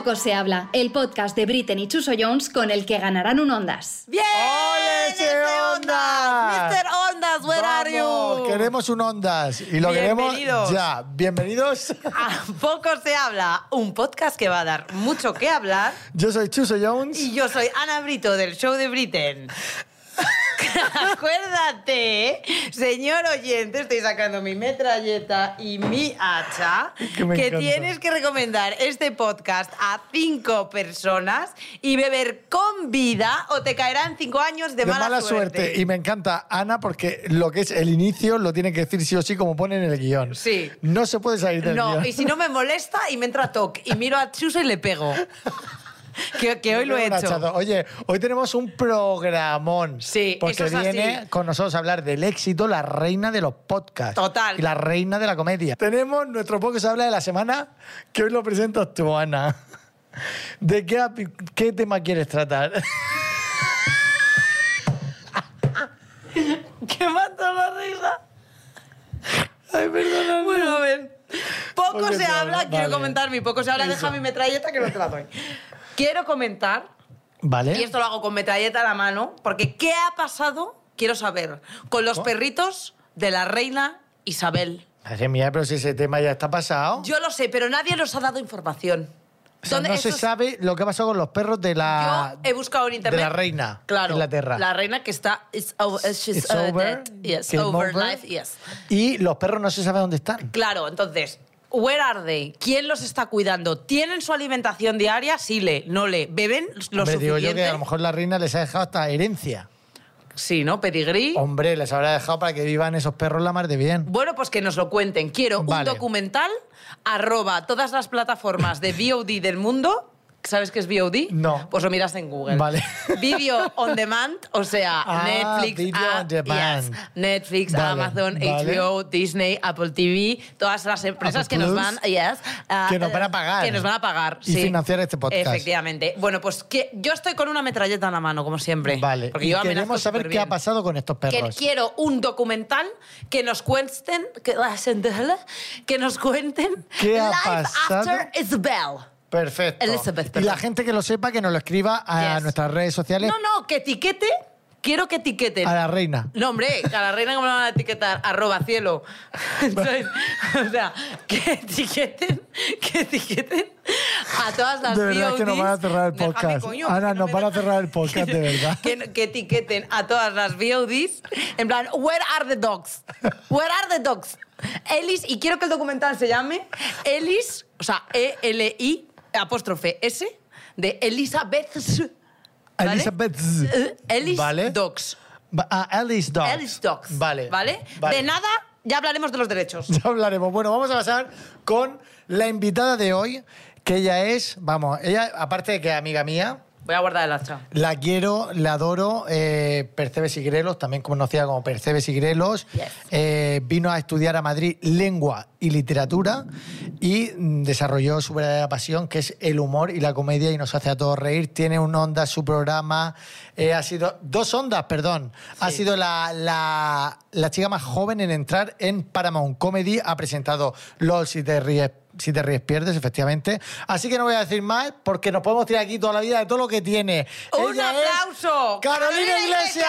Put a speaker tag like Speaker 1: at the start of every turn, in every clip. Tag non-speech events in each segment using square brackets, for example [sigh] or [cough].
Speaker 1: Poco se habla, el podcast de Britten y Chuso Jones con el que ganarán un Ondas.
Speaker 2: ¡Bien!
Speaker 3: ¡Ole, ese Ondas!
Speaker 2: ¡Mr. Ondas, where are you?
Speaker 3: Queremos un Ondas y lo queremos
Speaker 2: Bienvenidos.
Speaker 3: ya. Bienvenidos.
Speaker 2: A Poco se habla, un podcast que va a dar mucho que hablar.
Speaker 3: Yo soy Chuso Jones.
Speaker 2: Y yo soy Ana Brito del show de Britain. [laughs] Acuérdate, señor oyente, estoy sacando mi metralleta y mi hacha,
Speaker 3: Que
Speaker 2: que tienes que recomendar este podcast a cinco personas y beber con vida o te caerán cinco años de,
Speaker 3: de mala, suerte. Y me encanta Ana porque lo que es el inicio lo tiene que decir sí o sí como pone en el guion.
Speaker 2: Sí.
Speaker 3: No se puede salir del
Speaker 2: No,
Speaker 3: guion.
Speaker 2: y si no me molesta y me entra toque y miro a Chuso y le pego. [laughs] Que, que hoy lo he hecho.
Speaker 3: Oye, hoy tenemos un programón.
Speaker 2: Sí,
Speaker 3: Porque
Speaker 2: eso es así.
Speaker 3: viene con nosotros a hablar del éxito, la reina de los podcasts.
Speaker 2: Total.
Speaker 3: Y la reina de la comedia. Tenemos nuestro podcast habla de la semana, que hoy lo presentas tú, Ana. ¿De qué, qué tema quieres tratar? [laughs]
Speaker 2: Que mata la risa.
Speaker 3: Ay, perdona.
Speaker 2: Bueno, a ver. Poco se habla,
Speaker 3: habla,
Speaker 2: quiero
Speaker 3: vale.
Speaker 2: comentar mi poco se habla, deja
Speaker 3: Eso.
Speaker 2: mi metralleta que no te la doy. Quiero comentar,
Speaker 3: Vale.
Speaker 2: y esto lo hago con metralleta a la mano, porque ¿qué ha pasado? Quiero saber, con los perritos de la reina Isabel.
Speaker 3: Madre mía, pero si ese tema ya está pasado.
Speaker 2: Yo lo sé, pero nadie nos ha dado información.
Speaker 3: O sea,
Speaker 2: ¿Dónde-
Speaker 3: no se sabe lo que ha pasado con los perros de la...
Speaker 2: Yo he buscado en internet.
Speaker 3: De la reina.
Speaker 2: Claro.
Speaker 3: Inglaterra.
Speaker 2: La reina que está. It's over. She's
Speaker 3: It's
Speaker 2: uh,
Speaker 3: over.
Speaker 2: dead. Yes, over,
Speaker 3: over.
Speaker 2: life, yes.
Speaker 3: Y los perros no se sabe dónde están.
Speaker 2: Claro, entonces, where are they? ¿Quién los está cuidando? ¿Tienen su alimentación diaria? Sí, le, no le. ¿Beben lo
Speaker 3: Hombre, digo yo que a lo mejor la reina les ha dejado hasta herencia.
Speaker 2: Sí, ¿no? Pedigrí.
Speaker 3: Hombre, les habrá dejado para que vivan esos perros la mar de bien.
Speaker 2: Bueno, pues que nos lo cuenten. Quiero
Speaker 3: Vale.
Speaker 2: un documental, arroba todas las plataformas de VOD del mundo. ¿Sabes qué es VOD?
Speaker 3: No.
Speaker 2: Pues lo miras en Google.
Speaker 3: Vale. [laughs]
Speaker 2: Video on demand, o sea, [laughs]
Speaker 3: Ah,
Speaker 2: Netflix,
Speaker 3: video
Speaker 2: ah,
Speaker 3: on demand.
Speaker 2: yes. Netflix,
Speaker 3: Vale,
Speaker 2: Amazon,
Speaker 3: vale.
Speaker 2: HBO, Disney, Apple TV, todas las empresas
Speaker 3: Apple
Speaker 2: que nos
Speaker 3: Plus,
Speaker 2: van, yes, ah,
Speaker 3: que nos van a pagar.
Speaker 2: Que nos van a pagar.
Speaker 3: Y
Speaker 2: sí.
Speaker 3: financiar este podcast.
Speaker 2: Efectivamente. Bueno, pues que yo estoy con una metralleta en la mano, como siempre.
Speaker 3: Vale.
Speaker 2: Porque
Speaker 3: y
Speaker 2: yo
Speaker 3: queremos saber qué ha pasado con estos
Speaker 2: que
Speaker 3: perros.
Speaker 2: quiero un documental que nos cuenten que, que nos cuenten
Speaker 3: ¿Qué ha
Speaker 2: Life
Speaker 3: pasado?
Speaker 2: After Isabel.
Speaker 3: Perfecto.
Speaker 2: Elizabeth,
Speaker 3: y
Speaker 2: perdón.
Speaker 3: la gente que lo sepa, que nos lo escriba a
Speaker 2: Yes.
Speaker 3: nuestras redes sociales.
Speaker 2: No, no, que etiquete. Quiero que etiqueten.
Speaker 3: A la reina.
Speaker 2: No, hombre, que a la reina como la van a etiquetar, arroba cielo. [laughs] Entonces, o sea, que etiqueten, que etiqueten a todas las
Speaker 3: De verdad que nos van a
Speaker 2: VODs.
Speaker 3: cerrar el
Speaker 2: Déjame,
Speaker 3: podcast.
Speaker 2: coño,
Speaker 3: Ana,
Speaker 2: no
Speaker 3: nos
Speaker 2: me
Speaker 3: van a cerrar el podcast, de [laughs] verdad.
Speaker 2: que, que etiqueten a todas las VODs en plan, where are the dogs? Where are the dogs? Ellis, y quiero que el documental se llame Ellis, o sea, E-L-I, apóstrofe S, de Elizabeth. ¿vale?
Speaker 3: Elizabeth.
Speaker 2: Eh, Ellis
Speaker 3: Vale.
Speaker 2: Dogs.
Speaker 3: Ah, Alice Dogs. Vale.
Speaker 2: ¿Vale?
Speaker 3: Vale.
Speaker 2: De nada, ya hablaremos de los derechos. [laughs]
Speaker 3: Ya hablaremos. Bueno, vamos a pasar con la invitada de hoy, que ella es, vamos, ella, aparte de que es amiga mía,
Speaker 2: Voy a guardar el hacha.
Speaker 3: la quiero, la adoro, eh, Percebes y Grelos, también conocida como Percebes y Grelos.
Speaker 2: Yes.
Speaker 3: Eh, vino a estudiar a Madrid lengua y literatura y desarrolló su verdadera pasión, que es el humor y la comedia, y nos hace a todos reír. Tiene un onda su programa, eh, ha sido, dos ondas, perdón. Ha sido la, la, la chica más joven en entrar en Paramount Comedy, ha presentado LOL si te ríes. Si te ríes, pierdes, efectivamente. Así que no voy a decir más porque nos podemos tirar aquí toda la vida de todo lo que tiene.
Speaker 2: ¡Un
Speaker 3: Ella
Speaker 2: aplauso!
Speaker 3: ¡Carolina
Speaker 2: ¡Carolina
Speaker 3: Iglesias!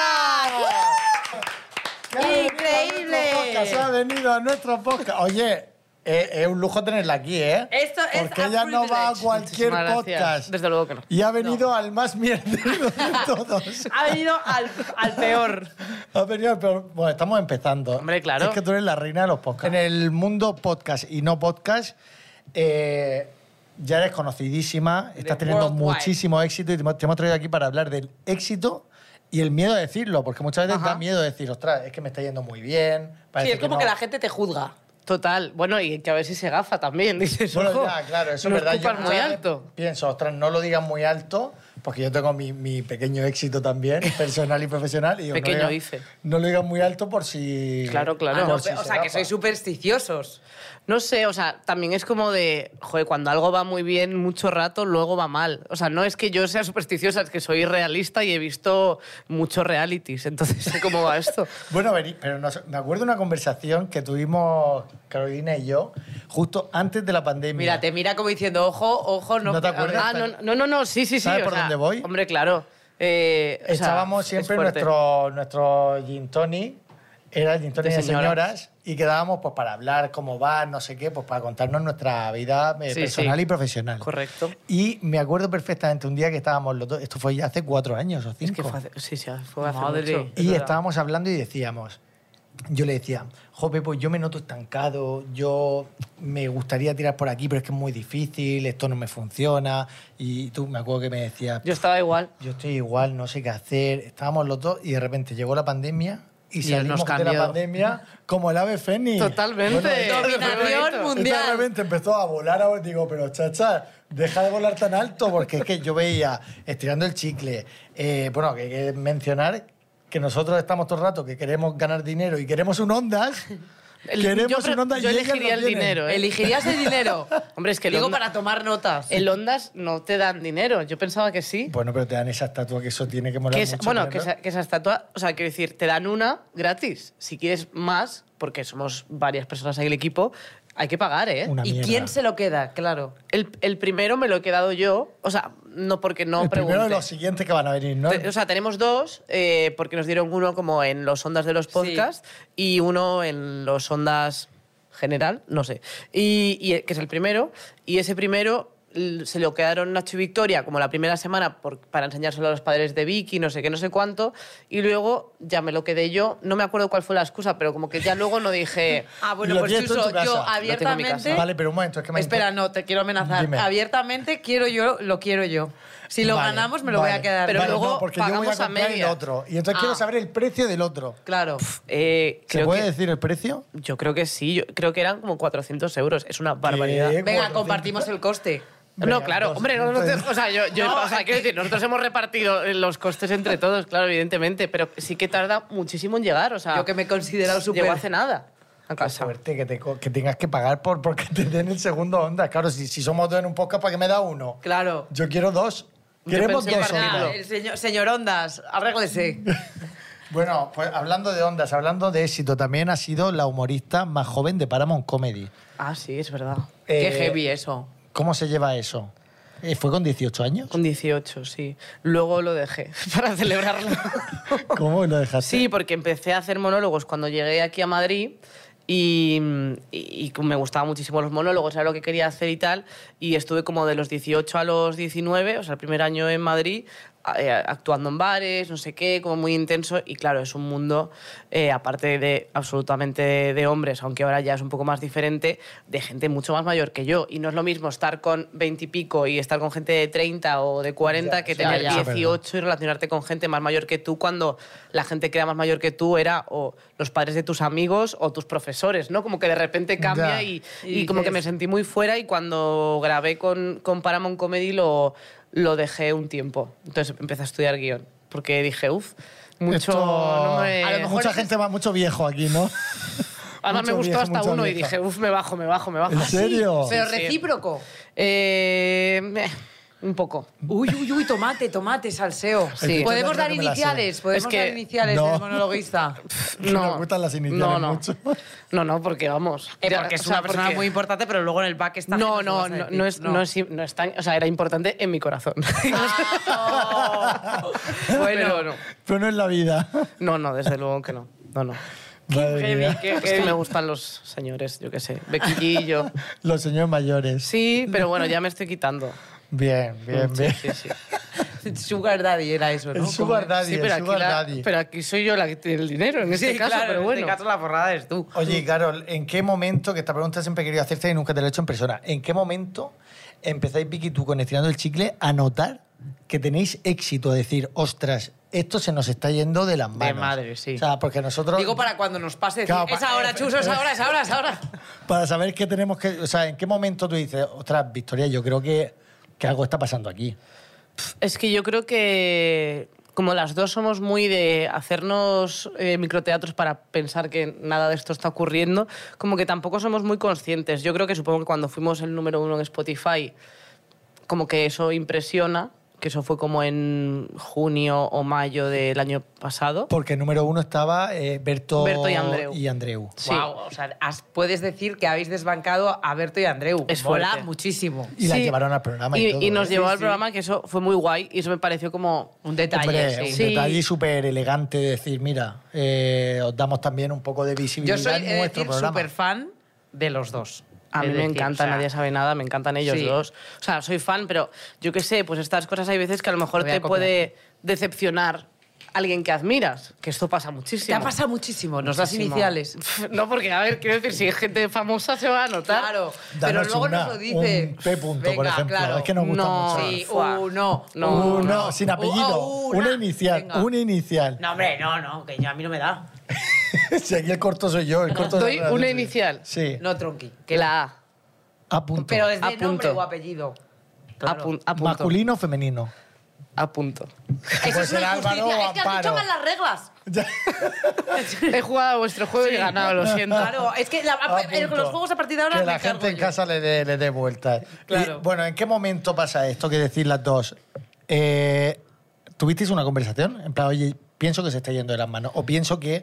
Speaker 2: Increíble.
Speaker 3: Nuestro podcast, Ha venido a nuestro podcast. Oye, eh, es un lujo tenerla aquí, ¿eh?
Speaker 2: Esto es
Speaker 3: Porque ella no va a cualquier
Speaker 2: Muchísimas gracias.
Speaker 3: podcast.
Speaker 2: Desde luego que no.
Speaker 3: Y ha venido al más mierdero de [laughs] todos.
Speaker 2: Ha venido al, al peor.
Speaker 3: Ha venido al peor. Bueno, estamos empezando.
Speaker 2: Hombre, claro.
Speaker 3: Es que tú eres la reina de los podcasts. En el mundo podcast y no podcast, eh, ya eres conocidísima, estás teniendo
Speaker 2: worldwide.
Speaker 3: muchísimo éxito y te hemos traído aquí para hablar del éxito y el miedo a decirlo, porque muchas veces
Speaker 2: Ajá.
Speaker 3: da miedo decir, ostras, es que me está yendo muy bien.
Speaker 2: Sí, es como
Speaker 3: no".
Speaker 2: que la gente te juzga.
Speaker 4: Total. Bueno, y que a ver si se gafa también, [laughs] dices.
Speaker 3: Bueno, ya, claro, eso es verdad. Yo
Speaker 4: muy alto.
Speaker 3: Pienso, ostras, no lo digas muy alto, porque yo tengo mi, mi pequeño éxito también, [laughs] personal y profesional. Y digo,
Speaker 4: Pequeño
Speaker 3: no lo diga-
Speaker 4: hice.
Speaker 3: No lo digas muy alto por si...
Speaker 4: Claro, claro.
Speaker 5: Ah, no,
Speaker 3: si
Speaker 5: o
Speaker 3: se
Speaker 5: sea, que sois supersticiosos.
Speaker 4: No sé, o sea, también es como de, joder, cuando algo va muy bien mucho rato, luego va mal. O sea, no es que yo sea supersticiosa, es que soy realista y he visto muchos realities, entonces sé cómo va esto. [laughs]
Speaker 3: Bueno, vení, pero nos- me acuerdo de una conversación que tuvimos Carolina y yo justo antes de la pandemia.
Speaker 5: Mira, te mira como diciendo, ojo, ojo, no.
Speaker 3: ¿No te acuerdas?
Speaker 4: Ah, no, no, no, no, sí, sí, sí.
Speaker 3: ¿Sabes
Speaker 4: o
Speaker 3: por
Speaker 4: sea,
Speaker 3: dónde voy?
Speaker 4: Hombre, claro. Eh, o sea,
Speaker 3: Estábamos
Speaker 4: es
Speaker 3: siempre
Speaker 4: fuerte.
Speaker 3: nuestro, nuestro gin tonic, era el gin tonic
Speaker 4: De
Speaker 3: de
Speaker 4: señoras.
Speaker 3: señoras, y quedábamos pues para hablar cómo va, no sé qué, pues para contarnos nuestra vida eh,
Speaker 4: Sí,
Speaker 3: personal
Speaker 4: sí.
Speaker 3: y profesional.
Speaker 4: Correcto.
Speaker 3: Y me acuerdo perfectamente un día que estábamos los dos, esto fue ya hace cuatro años o
Speaker 4: Es
Speaker 3: cinco.
Speaker 4: que fue hace, sí, sí, fue hace
Speaker 5: Madre.
Speaker 4: mucho.
Speaker 3: Y estábamos hablando y decíamos, yo le decía, jope, pues yo me noto estancado, yo me gustaría tirar por aquí, pero es que es muy difícil, esto no me funciona. Y tú me acuerdo que me decías,
Speaker 4: Yo estaba igual.
Speaker 3: yo estoy igual, no sé qué hacer. Estábamos los dos y de repente llegó la pandemia y,
Speaker 4: Y
Speaker 3: salimos
Speaker 4: nos
Speaker 3: de la pandemia como el ave fénix.
Speaker 4: Totalmente.
Speaker 5: Dominación mundial.
Speaker 3: De repente empezó a volar, a- digo, pero chacha, deja de volar tan alto, porque es que yo veía estirando el chicle. Eh, bueno, que hay que mencionar que nosotros estamos todo el rato que queremos ganar dinero y queremos un Ondas. [laughs]
Speaker 4: El-
Speaker 3: queremos
Speaker 4: yo
Speaker 3: un Ondas
Speaker 4: yo elegiría el dinero, ¿eh?
Speaker 5: ¿Elegirías el dinero? [laughs]
Speaker 4: Hombre, es que
Speaker 5: Digo para tomar notas.
Speaker 4: El Ondas no te dan dinero. Yo pensaba que sí.
Speaker 3: Bueno, pero te dan esa estatua que eso tiene que molar
Speaker 4: Que es-
Speaker 3: mucho.
Speaker 4: bueno, que esa, que esa estatua, o sea, quiero decir, te dan una gratis. Si quieres más, porque somos varias personas en el equipo, hay que pagar, ¿eh?
Speaker 3: Una
Speaker 5: ¿Y
Speaker 3: mierda.
Speaker 5: quién se lo queda? Claro.
Speaker 4: El, el primero me lo he quedado yo, o sea, no porque no
Speaker 3: el primero de los siguientes que van a venir, ¿no?
Speaker 4: Te- O sea, tenemos dos, eh, porque nos dieron uno como en los ondas de los podcasts y uno en los ondas general, no sé. Y, y, que es el primero. Y ese primero se lo quedaron Nacho y Victoria como la primera semana por- para enseñárselo a los padres de Vicky, no sé qué, no sé cuánto. Y luego ya me lo quedé yo. No me acuerdo cuál fue la excusa, pero como que ya luego no dije... [laughs]
Speaker 5: Ah, bueno, pues yo abiertamente...
Speaker 3: Vale, pero un momento, es que me
Speaker 5: Espera, no, te quiero amenazar.
Speaker 3: Dime.
Speaker 5: Abiertamente quiero yo, lo quiero yo. Si lo
Speaker 3: Vale,
Speaker 5: ganamos, me lo voy a quedar.
Speaker 4: Pero
Speaker 3: Vale,
Speaker 4: luego
Speaker 3: no, porque yo voy a
Speaker 4: pagamos a
Speaker 3: el
Speaker 4: medias.
Speaker 3: otro. Y entonces
Speaker 5: Ah.
Speaker 3: quiero saber el precio del otro.
Speaker 5: Claro.
Speaker 4: eh,
Speaker 3: ¿Se puede
Speaker 4: que-
Speaker 3: decir el precio?
Speaker 4: Yo creo que sí, yo creo que eran como 400 euros. Es una barbaridad.
Speaker 3: ¿Qué?
Speaker 5: Venga,
Speaker 3: 400.
Speaker 5: compartimos el coste.
Speaker 4: No, claro,
Speaker 3: dos,
Speaker 4: hombre, no, no te- o sea, yo, yo-
Speaker 5: No,
Speaker 4: o sea, quiero decir, nosotros hemos repartido los costes entre todos, claro, evidentemente, pero sí que tarda muchísimo en llegar, o sea,
Speaker 5: Yo que me he considerado súper...
Speaker 4: hace nada a
Speaker 3: Qué
Speaker 4: casa.
Speaker 3: suerte que, te que tengas que pagar por porque te den el segundo onda. Claro, si, si somos dos en un podcast, ¿para qué me da uno?
Speaker 5: Claro.
Speaker 3: Yo quiero dos. Queremos dos ondas.
Speaker 5: el señor, señor Ondas, arréglese. [laughs]
Speaker 3: Bueno, pues hablando de ondas, hablando de éxito, también ha sido la humorista más joven de Paramount Comedy.
Speaker 4: Ah, sí, es verdad.
Speaker 5: Qué
Speaker 3: Eh,
Speaker 5: heavy eso.
Speaker 3: ¿Cómo se lleva eso? Eh, ¿Fue con 18 años?
Speaker 4: Con 18, sí. Luego lo dejé [laughs] para celebrarlo. [laughs]
Speaker 3: ¿Cómo lo dejaste?
Speaker 4: Sí, porque empecé a hacer monólogos cuando llegué aquí a Madrid y, y- y me gustaban muchísimo los monólogos, era lo que quería hacer y tal. Y estuve como de los 18 a los 19, o sea, el primer año en Madrid, actuando en bares, no sé qué, como muy intenso. Y claro, es un mundo, eh, aparte de absolutamente de, de hombres, aunque ahora ya es un poco más diferente, de gente mucho más mayor que yo. Y no es lo mismo estar con 20 y pico y estar con gente de 30 o de 40
Speaker 3: Ya,
Speaker 4: que
Speaker 3: sí,
Speaker 4: tener
Speaker 3: ya, ya.
Speaker 4: 18 y relacionarte con gente más mayor que tú cuando la gente que era más mayor que tú era o los padres de tus amigos o tus profesores, ¿no? Como que de repente cambia y,
Speaker 5: Y
Speaker 4: y como que me sentí muy fuera y cuando grabé con, con Paramount Comedy lo, lo dejé un tiempo. Entonces empecé a estudiar guion porque dije, uff, mucho...
Speaker 3: Esto-
Speaker 4: no me-
Speaker 5: A lo mejor
Speaker 3: Mucha
Speaker 5: es- [laughs]
Speaker 3: gente va mucho viejo aquí, ¿no? [laughs]
Speaker 4: Además me gustó
Speaker 3: viejo,
Speaker 4: hasta uno y dije, uff, me bajo, me bajo, me bajo.
Speaker 3: ¿En serio?
Speaker 5: Pero recíproco.
Speaker 4: Eh, un poco.
Speaker 5: Uy, uy, uy, tomate, tomate, salseo.
Speaker 4: Sí.
Speaker 5: Podemos dar iniciales, podemos
Speaker 4: Es que-
Speaker 5: dar iniciales
Speaker 3: No.
Speaker 5: del monologuista. [laughs]
Speaker 3: Que nos gustan las iniciales
Speaker 4: no, no.
Speaker 3: mucho. [laughs]
Speaker 4: No, no, porque vamos.
Speaker 5: Eh,
Speaker 4: ya,
Speaker 5: porque es
Speaker 4: o sea,
Speaker 5: una persona
Speaker 4: porque-
Speaker 5: muy importante, pero luego en el back está.
Speaker 4: No, no, no, no es, no. es, no es tan. O sea, era importante en mi corazón. [laughs]
Speaker 5: Bueno,
Speaker 4: Pero no.
Speaker 3: Pero no es la vida.
Speaker 4: No, no, desde luego que no. No, no.
Speaker 3: Madre mía.
Speaker 4: Es que me gustan los señores, yo qué sé. Becky G y yo.
Speaker 3: Los señores mayores.
Speaker 4: Sí, pero bueno, ya me estoy quitando.
Speaker 3: Bien, bien,
Speaker 4: Sí,
Speaker 3: bien.
Speaker 4: sí, sí. [laughs]
Speaker 5: Sugar Daddy era eso, ¿no?
Speaker 3: El sugar daddy,
Speaker 4: Sí, pero
Speaker 3: el
Speaker 4: aquí,
Speaker 3: sugar
Speaker 4: la-
Speaker 3: daddy.
Speaker 4: pero aquí soy yo la que tiene el dinero, en este
Speaker 5: Sí,
Speaker 4: caso,
Speaker 5: claro,
Speaker 4: pero
Speaker 5: en
Speaker 4: bueno.
Speaker 5: este caso la forrada eres tú.
Speaker 3: Oye, Carol, ¿en qué momento, que esta pregunta siempre he querido hacerte y nunca te la he hecho en persona, ¿en qué momento empezáis, Vicky, tú con Estirando el Chicle, a notar que tenéis éxito? A decir, ostras, esto se nos está yendo de las manos.
Speaker 5: madre, sí.
Speaker 3: O sea, porque nosotros...
Speaker 5: Digo para cuando nos pase. decir,
Speaker 3: Claro,
Speaker 5: es ahora, Chuso, es ahora, es ahora, es ahora. [laughs]
Speaker 3: Para saber qué tenemos que... O sea, ¿en qué momento tú dices, ostras, Victoria, yo creo que, que algo está pasando aquí?
Speaker 4: Es que yo creo que como las dos somos muy de hacernos eh, microteatros para pensar que nada de esto está ocurriendo, como que tampoco somos muy conscientes. Yo creo que supongo que cuando fuimos el número uno en Spotify, como que eso impresiona, que eso fue como en junio o mayo del año pasado.
Speaker 3: Porque número uno estaba eh, Berto,
Speaker 4: Berto y Andreu.
Speaker 3: y Andreu.
Speaker 4: Sí.
Speaker 2: Guau, o sea, has- puedes decir que habéis desbancado a Berto y Andreu.
Speaker 4: Es
Speaker 2: Mola muchísimo.
Speaker 3: Y la
Speaker 4: Sí.
Speaker 3: llevaron al programa y,
Speaker 4: Y,
Speaker 3: todo.
Speaker 4: y nos
Speaker 3: ¿eh?
Speaker 4: llevó
Speaker 2: Sí,
Speaker 4: al
Speaker 2: sí.
Speaker 4: programa, que eso fue muy guay y eso me pareció como...
Speaker 2: Un detalle,
Speaker 3: Hombre, un
Speaker 4: Sí.
Speaker 3: detalle súper elegante de decir, mira, eh, os damos también un poco de visibilidad
Speaker 2: Yo soy,
Speaker 3: en nuestro
Speaker 2: decir,
Speaker 3: programa.
Speaker 2: súper fan de los dos.
Speaker 4: A mí me encanta,
Speaker 2: o sea,
Speaker 4: nadie sabe nada, me encantan ellos
Speaker 2: sí.
Speaker 4: dos. O sea, soy fan, pero yo qué sé, pues estas cosas hay veces que a lo mejor
Speaker 2: Te
Speaker 4: puede decepcionar alguien que admiras, que esto pasa
Speaker 2: Te
Speaker 4: muchísimo.
Speaker 2: ha pasado muchísimo. Nos das iniciales. [laughs]
Speaker 4: No, porque, a ver, quiero decir, si es gente famosa se va a notar.
Speaker 2: Claro, pero
Speaker 3: Danos
Speaker 2: luego
Speaker 3: una,
Speaker 2: nos lo dice.
Speaker 3: un P punto, por ejemplo.
Speaker 2: claro.
Speaker 3: Es que nos gusta
Speaker 4: No.
Speaker 3: mucho.
Speaker 2: Sí, uno.
Speaker 4: No,
Speaker 3: Uh,
Speaker 2: uno.
Speaker 3: no, sin apellido.
Speaker 2: Uh,
Speaker 3: una, inicial,
Speaker 2: Venga.
Speaker 3: una inicial.
Speaker 2: No, hombre, no, no, que yo a mí no me da. [laughs]
Speaker 3: si aquí el corto soy yo, el corto
Speaker 4: Doy
Speaker 3: de
Speaker 4: una inicial.
Speaker 3: Sí,
Speaker 2: No, tronqui.
Speaker 4: Que la A.
Speaker 3: a punto.
Speaker 2: Pero desde
Speaker 4: A
Speaker 2: nombre
Speaker 4: punto.
Speaker 2: o apellido.
Speaker 4: A,
Speaker 2: Claro.
Speaker 4: pun- a punto.
Speaker 3: ¿Masculino o femenino?
Speaker 4: A punto.
Speaker 2: Eso es una
Speaker 3: Álvaro
Speaker 2: injusticia. Es que has dicho mal las reglas. [laughs]
Speaker 4: He jugado a vuestro juego y he ganado, lo siento.
Speaker 2: Claro, es que la-
Speaker 3: A
Speaker 2: en
Speaker 3: punto.
Speaker 2: los juegos a partir de ahora
Speaker 3: Que
Speaker 2: me
Speaker 3: la
Speaker 2: encargo
Speaker 3: gente en
Speaker 2: yo.
Speaker 3: casa le dé, le dé vueltas.
Speaker 2: Claro.
Speaker 3: Y, bueno, ¿en qué momento pasa esto que decís las dos? Eh, ¿Tuvisteis una conversación? En plan, oye, pienso que se está yendo de las manos. O pienso que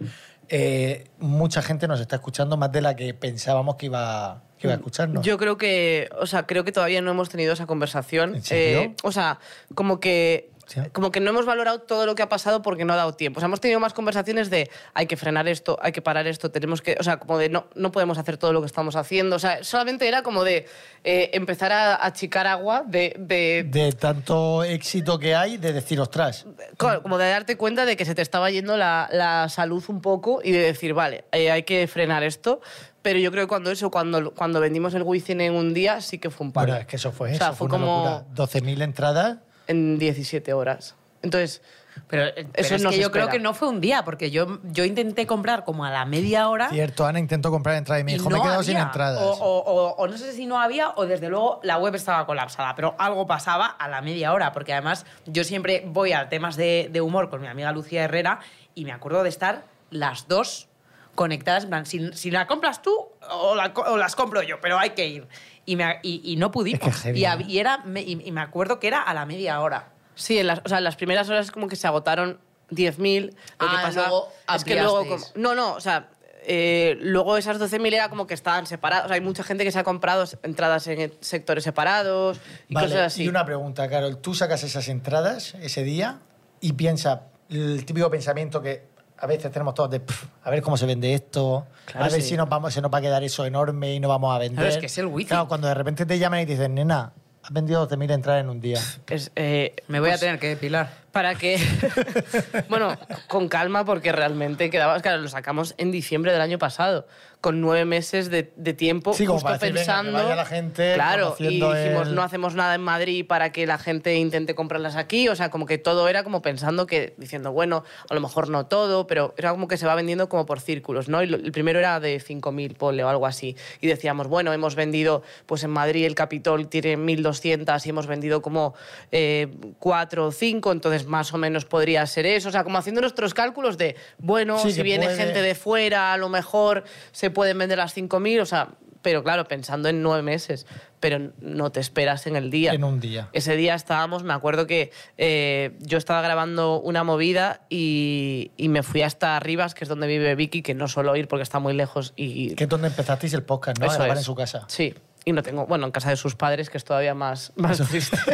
Speaker 3: eh, mucha gente nos está escuchando más de la que pensábamos que iba, que iba a escucharnos.
Speaker 4: Yo creo que, o sea, creo que todavía no hemos tenido esa conversación.
Speaker 3: ¿En serio?
Speaker 4: Eh, o sea, como que Como que no hemos valorado todo lo que ha pasado porque no ha dado tiempo. O sea, hemos tenido más conversaciones de hay que frenar esto, hay que parar esto, tenemos que, o sea, como de no, no podemos hacer todo lo que estamos haciendo. O sea, solamente era como de eh, empezar a achicar agua, de, de-
Speaker 3: de tanto éxito que hay, de decir, ostras,
Speaker 4: Claro, como de darte cuenta de que se te estaba yendo la, la salud un poco y de decir, vale, eh, hay que frenar esto. Pero yo creo que cuando eso, cuando, cuando vendimos el Wizzing en un día, sí que fue un paro.
Speaker 3: bueno, es que eso fue,
Speaker 4: O sea,
Speaker 3: eso fue,
Speaker 4: fue como
Speaker 3: locura. 12.000 entradas.
Speaker 4: En 17 horas. Entonces,
Speaker 2: Pero, eh, pero
Speaker 4: Eso
Speaker 2: es que yo creo que no fue un día, porque yo, yo intenté comprar como a la media hora.
Speaker 3: Cierto, Ana intentó comprar entradas y me
Speaker 2: y
Speaker 3: dijo,
Speaker 2: no
Speaker 3: me he quedado sin entradas.
Speaker 2: O, o- o- o no sé si no había o desde luego la web estaba colapsada, pero algo pasaba a la media hora, porque además yo siempre voy a temas de, de humor con mi amiga Lucía Herrera y me acuerdo de estar las dos conectadas, en plan, si, si la compras tú o, la o las compro yo, pero hay que ir. Y, me- y- y no pudimos.
Speaker 3: Es que
Speaker 2: y,
Speaker 3: ¿eh?
Speaker 2: y era, me, y- y me acuerdo que era a la media hora.
Speaker 4: sí, en las, o sea, en las primeras horas como que se agotaron 10.000. Lo que
Speaker 2: Ah,
Speaker 4: pasa
Speaker 2: luego
Speaker 4: es que luego... como-
Speaker 2: ampliasteis.
Speaker 4: no, no, o sea... eh, luego esas 12.000 era como que estaban separadas. O sea, hay mucha gente que se ha comprado entradas en sectores separados y
Speaker 3: Vale,
Speaker 4: cosas así.
Speaker 3: y una pregunta, Carol. Tú sacas esas entradas ese día y piensa el típico pensamiento que a veces tenemos todos de "Pff, a ver cómo se vende esto,
Speaker 4: Claro,
Speaker 3: a ver
Speaker 4: sí.
Speaker 3: si nos, vamos, se nos va a quedar eso enorme y no vamos a vender.
Speaker 2: es que es el Wizzing.
Speaker 3: Claro, cuando de repente te llaman y te dicen, nena, has vendido 12.000 entradas en un día.
Speaker 4: Es, eh,
Speaker 2: Me voy
Speaker 4: pues,
Speaker 2: a tener que depilar.
Speaker 4: Para que. [laughs] bueno, con calma, porque realmente quedaba. Claro, lo sacamos en diciembre del año pasado, con nueve meses de, de tiempo,
Speaker 3: Sí,
Speaker 4: justo
Speaker 3: venga, que
Speaker 4: pensando.
Speaker 3: vaya la gente
Speaker 4: claro, y dijimos,
Speaker 3: el-
Speaker 4: no hacemos nada en Madrid para que la gente intente comprarlas aquí. O sea, como que todo era como pensando que, diciendo, bueno, a lo mejor no todo, pero era como que se va vendiendo como por círculos, ¿no? Y lo- el primero era de 5.000, ponle, o algo así. Y decíamos, bueno, hemos vendido, pues en Madrid el Capitol tiene 1.200 y hemos vendido como eh, 4 o 5, entonces más o menos podría ser eso. O sea, como haciendo nuestros cálculos de, bueno,
Speaker 3: Sí,
Speaker 4: si viene
Speaker 3: puede-
Speaker 4: gente de fuera, a lo mejor se pueden vender las 5.000, o sea, pero claro, pensando en nueve meses, pero no te esperas en el día.
Speaker 3: En un día.
Speaker 4: Ese día estábamos, me acuerdo que eh, yo estaba grabando una movida y, y me fui hasta Rivas, que es donde vive Vicky, que no suelo ir porque está muy lejos y...
Speaker 3: Que es donde empezasteis el podcast, ¿no?
Speaker 4: Eso es.
Speaker 3: en su casa.
Speaker 4: Sí, y no tengo, bueno, en casa de sus padres, que es todavía más, más triste. [laughs]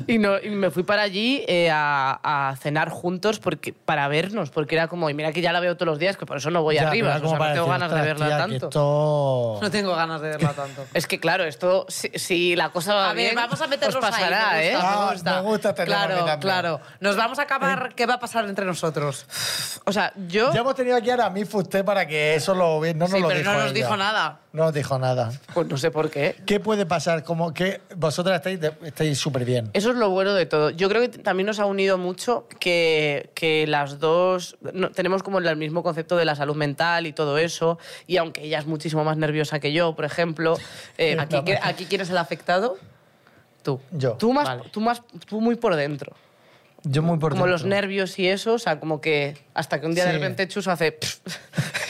Speaker 4: [laughs] y, no, y me fui para allí eh, a, a cenar juntos porque, para vernos, porque era como, y mira que ya la veo todos los días, que por eso no voy
Speaker 3: Ya,
Speaker 4: a
Speaker 3: pero
Speaker 4: Rivas,
Speaker 3: era
Speaker 4: o sea, no tengo ganas de
Speaker 3: "Ostras,
Speaker 4: verla
Speaker 3: tía,
Speaker 4: tanto.
Speaker 3: esto...
Speaker 2: No tengo ganas de verla tanto. [laughs]
Speaker 4: Es que claro, esto, si, si la cosa va
Speaker 2: A ver,
Speaker 4: bien,
Speaker 2: vamos a meternos
Speaker 4: os pasará,
Speaker 2: ahí.
Speaker 4: ¿eh?
Speaker 2: Me gusta,
Speaker 3: Ah,
Speaker 2: me gusta.
Speaker 3: me gusta mí
Speaker 2: Claro, claro. Nos vamos a acabar. ¿Qué va a pasar entre nosotros?
Speaker 4: O sea, yo...
Speaker 3: Ya hemos tenido aquí ahora a mí usted para que eso lo no nos
Speaker 2: Sí,
Speaker 3: lo
Speaker 2: pero
Speaker 3: dijo
Speaker 2: no nos
Speaker 3: ella.
Speaker 2: dijo nada.
Speaker 3: No nos dijo nada.
Speaker 4: Pues no sé por qué.
Speaker 3: ¿Qué puede pasar? Como que vosotras estáis de- estáis súper bien.
Speaker 4: Eso es lo bueno de todo. Yo creo que también nos ha unido mucho que, que las dos no- tenemos como el mismo concepto de la salud mental y todo eso. Y aunque ella es muchísimo más nerviosa que yo, por ejemplo, eh,
Speaker 2: Aquí, ¿qui- aquí quién es el afectado? Tú.
Speaker 3: Yo.
Speaker 4: Tú más,
Speaker 2: Vale.
Speaker 4: tú más, tú muy por dentro.
Speaker 3: Yo muy por
Speaker 4: como los nervios y eso, o sea, como que hasta que un día de repente Chus hace...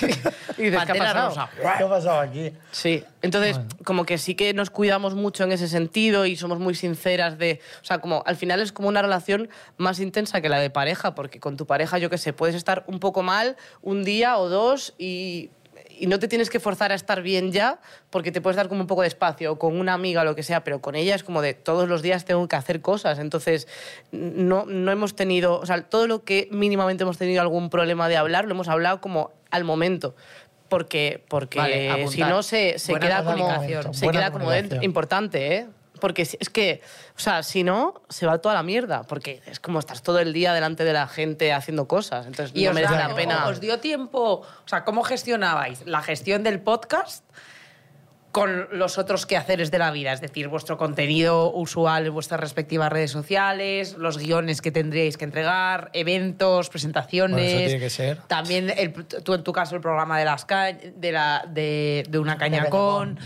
Speaker 4: [laughs] y dices, ¿qué ha pasado?
Speaker 2: rosa.
Speaker 3: ¿Qué ha pasado aquí?
Speaker 4: Sí, entonces como que sí que nos cuidamos mucho en ese sentido y somos muy sinceras de, o sea, como al final es como una relación más intensa que la de pareja, porque con tu pareja, yo qué sé, puedes estar un poco mal un día o dos y, y no te tienes que forzar a estar bien ya, porque te puedes dar como un poco de espacio, o con una amiga o lo que sea, pero con ella es como de todos los días tengo que hacer cosas, entonces no, no hemos tenido, o sea, todo lo que mínimamente hemos tenido algún problema de hablar, lo hemos hablado como al momento. Porque, porque
Speaker 2: Vale,
Speaker 4: si no se, se queda como, se
Speaker 3: Buena
Speaker 4: queda como dentro, importante, ¿eh? Porque es que, o sea, si no, se va toda la mierda. Porque es como estás todo el día delante de la gente haciendo cosas. Entonces,
Speaker 2: Y
Speaker 4: no
Speaker 2: os,
Speaker 4: merece
Speaker 2: da-
Speaker 4: la pena.
Speaker 2: os dio tiempo, o sea, ¿cómo gestionabais la gestión del podcast con los otros quehaceres de la vida? Es decir, vuestro contenido usual en vuestras respectivas redes sociales, los guiones que tendríais que entregar, eventos, presentaciones.
Speaker 3: Bueno, eso tiene que ser.
Speaker 2: También, el- tú en tu caso, el programa de, las ca- de, la, de, de una caña
Speaker 3: caña
Speaker 2: con.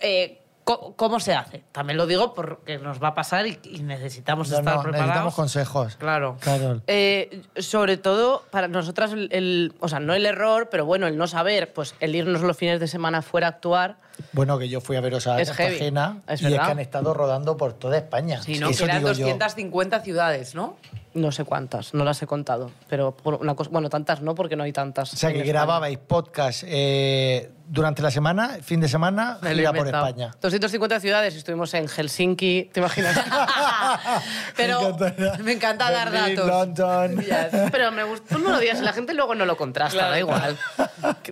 Speaker 2: Eh, co- ¿Cómo se hace? También lo digo porque nos va a pasar y, y necesitamos
Speaker 3: No,
Speaker 2: estar
Speaker 3: no,
Speaker 2: preparados.
Speaker 3: necesitamos consejos.
Speaker 2: Claro.
Speaker 3: Claro.
Speaker 4: Eh, sobre todo para nosotras, el, el- o sea, no el error, pero bueno, el no saber, pues el irnos los fines de semana fuera a actuar.
Speaker 3: Bueno, que yo fui a veros a
Speaker 4: Es heavy.
Speaker 3: Cartagena
Speaker 4: Es
Speaker 3: y es
Speaker 4: verdad.
Speaker 3: que han estado rodando por toda España.
Speaker 2: Sí, ¿no? Que eran
Speaker 3: digo yo.
Speaker 2: 250 ciudades, ¿no?
Speaker 4: No sé cuántas, no las he contado. Pero por una cosa, bueno, tantas no, porque no hay tantas.
Speaker 3: O sea, que
Speaker 4: España.
Speaker 3: grababais podcast eh, durante la semana, fin de semana,
Speaker 2: Me
Speaker 3: gira por. España.
Speaker 4: 250 ciudades, estuvimos en Helsinki, ¿te imaginas? [laughs]
Speaker 2: Pero
Speaker 3: Me encanta.
Speaker 2: me encanta dar
Speaker 3: Berlín,
Speaker 2: datos.
Speaker 3: London. [laughs]
Speaker 4: Pero me gusta. Tú no lo digas, la gente luego no lo contrasta, da igual.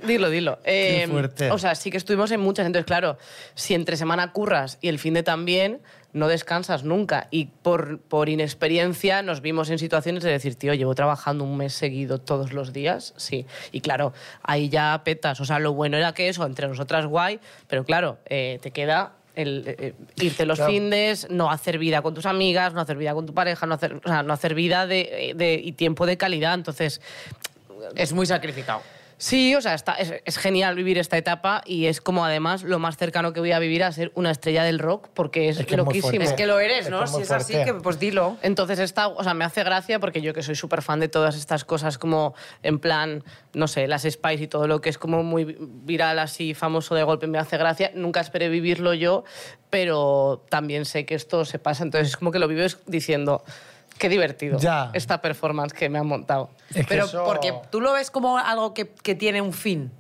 Speaker 4: Dilo, dilo. [laughs] Eh,
Speaker 3: fuerte.
Speaker 4: O sea, sí que estuvimos en muchas. Entonces, claro, si entre semana curras y el fin de también, no descansas nunca. Y por, por inexperiencia nos vimos en situaciones de decir, tío, llevo trabajando un mes seguido todos los días. Sí. Y claro, ahí ya petas. O sea, lo bueno era que eso, entre nosotras guay, pero claro, eh, te queda. El, eh, irte los
Speaker 3: Claro.
Speaker 4: findes, no hacer vida con tus amigas, no hacer vida con tu pareja, no hacer, o sea, no hacer vida de, de- y tiempo de calidad. Entonces,
Speaker 2: Es muy sacrificado.
Speaker 4: Sí, o sea, está, es, es genial vivir esta etapa y es como además lo más cercano que voy a vivir a ser una estrella del rock porque es,
Speaker 3: que
Speaker 4: loquísimo.
Speaker 2: Es que lo eres,
Speaker 3: Es
Speaker 2: ¿no?
Speaker 3: es
Speaker 2: Si es así, que pues dilo.
Speaker 4: Entonces está, o sea, me hace gracia porque yo que soy súper fan de todas estas cosas como en plan, no sé, las Spice y todo lo que es como muy viral así, famoso de golpe, me hace gracia. Nunca esperé vivirlo yo, pero también sé que esto se pasa. Entonces es como que lo vives diciendo, qué divertido
Speaker 3: Ya.
Speaker 4: esta performance que me han montado.
Speaker 3: Es
Speaker 2: Pero
Speaker 3: eso-
Speaker 2: porque tú lo ves como algo que, que tiene un fin.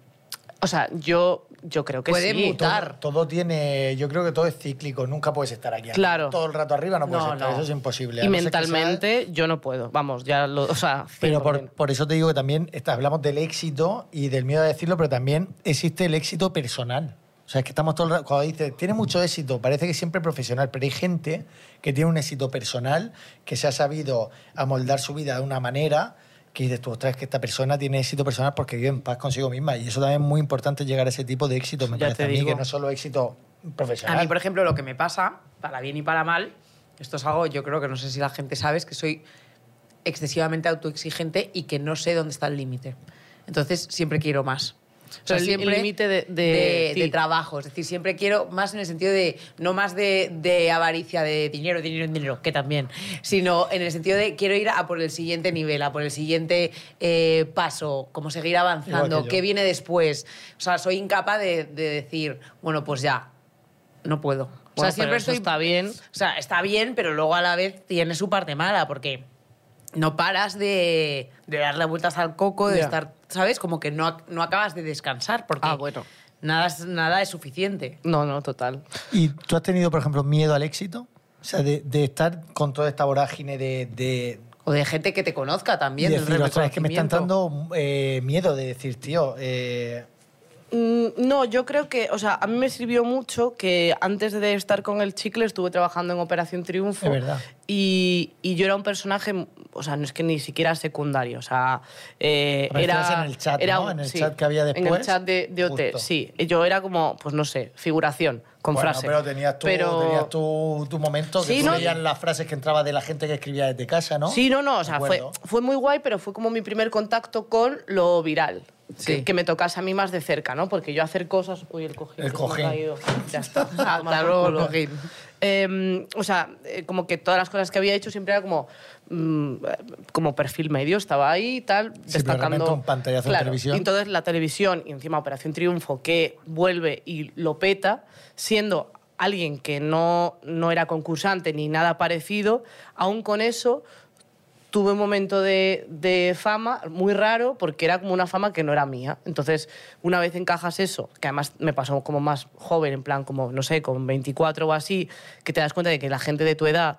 Speaker 4: O sea, yo, yo creo que
Speaker 2: Puede
Speaker 4: sí.
Speaker 2: mutar.
Speaker 3: Todo, todo tiene, yo creo que todo es cíclico, nunca puedes estar aquí.
Speaker 4: Claro.
Speaker 3: Todo el rato arriba no puedes
Speaker 2: No,
Speaker 3: estar,
Speaker 2: no.
Speaker 3: eso es imposible. a
Speaker 4: Y
Speaker 3: no seas-
Speaker 4: mentalmente yo no puedo. Vamos, ya lo. O sea,
Speaker 3: Pero por,
Speaker 4: 100%.
Speaker 3: por eso te digo que también está- hablamos del éxito y del miedo a decirlo, pero también existe el éxito personal. O sea, es que estamos todo el rato, cuando dices, tiene mucho éxito, parece que siempre profesional, pero hay gente que tiene un éxito personal, que se ha sabido amoldar su vida de una manera que dices tú, ostras, que esta persona tiene éxito personal porque vive en paz consigo misma. Y eso también es muy importante llegar a ese tipo de éxito, me
Speaker 4: Ya
Speaker 3: parece a mí,
Speaker 4: digo.
Speaker 3: que no solo éxito profesional.
Speaker 2: A mí, por ejemplo, lo que me pasa, para bien y para mal, esto es algo, yo creo que no sé si la gente sabe, es que soy excesivamente autoexigente y que no sé dónde está el límite. Entonces, siempre quiero más. O
Speaker 4: Pero el- el límite de- de
Speaker 2: de,
Speaker 4: ti.
Speaker 2: de trabajo. Es decir, siempre quiero más en el sentido de, no más de, de avaricia, de dinero, dinero, dinero, que también, sino en el sentido de quiero ir a por el siguiente nivel, a por el siguiente eh, paso, como seguir avanzando, qué viene después. O sea, soy incapaz de, de decir, bueno, pues ya, no puedo. O sea,
Speaker 4: Bueno,
Speaker 2: siempre
Speaker 4: pero eso
Speaker 2: estoy.
Speaker 4: está bien.
Speaker 2: O sea, está bien, pero luego a la vez tiene su parte mala, porque no paras de, de darle vueltas al coco, de estar, ¿sabes? Como que no, no acabas de descansar, porque
Speaker 4: Ah, bueno.
Speaker 2: nada, es, nada es suficiente.
Speaker 4: No, no, total.
Speaker 3: ¿Y tú has tenido, por ejemplo, miedo al éxito? O sea, de, de estar con toda esta vorágine de, de,
Speaker 2: O de gente que te conozca también.
Speaker 3: y
Speaker 2: del
Speaker 3: decir, es que me está entrando eh, miedo de decir, tío, eh,
Speaker 4: No, yo creo que, o sea, a mí me sirvió mucho que antes de estar con el chicle estuve trabajando en Operación Triunfo.
Speaker 3: Es verdad.
Speaker 4: Y, y yo era un personaje, o sea, no es que ni siquiera secundario, o sea, eh, era...
Speaker 3: en el chat,
Speaker 4: era
Speaker 3: ¿no?
Speaker 4: un-
Speaker 3: En el
Speaker 4: sí,
Speaker 3: chat que había
Speaker 4: En el
Speaker 3: después.
Speaker 4: chat de, de OT,
Speaker 3: Justo.
Speaker 4: sí. Yo era como, pues no sé, figuración, con
Speaker 3: bueno,
Speaker 4: frase.
Speaker 3: pero tenías tu,
Speaker 4: Pero-
Speaker 3: tenías tu, tu momento, que
Speaker 4: Sí,
Speaker 3: tú
Speaker 4: ¿no?
Speaker 3: leías las frases que entraba de la gente que escribía desde casa, ¿no?
Speaker 4: Sí, no, no, o sea, fue, fue muy guay, pero fue como mi primer contacto con lo viral. que,
Speaker 2: Sí.
Speaker 4: que me tocase a mí más de cerca, ¿no? Porque yo hacer cosas... Uy, el cojín.
Speaker 3: El cojín.
Speaker 4: caído. Ya está. [laughs] [laughs]
Speaker 2: Hasta luego, cojín.
Speaker 4: Eh, o sea, eh, como que todas las cosas que había hecho siempre era como, mm, como perfil medio, estaba ahí y tal,
Speaker 3: pero
Speaker 4: destacando.
Speaker 3: realmente un pantallazo en
Speaker 4: Claro,
Speaker 3: televisión.
Speaker 4: Y entonces la televisión y encima Operación Triunfo que vuelve y lo peta, siendo alguien que no, no era concursante ni nada parecido, aún con eso tuve un momento de, de fama muy raro porque era como una fama que no era mía. Entonces, una vez encajas eso, que además me pasó como más joven, en plan como, no sé, con 24 o así, que te das cuenta de que la gente de tu edad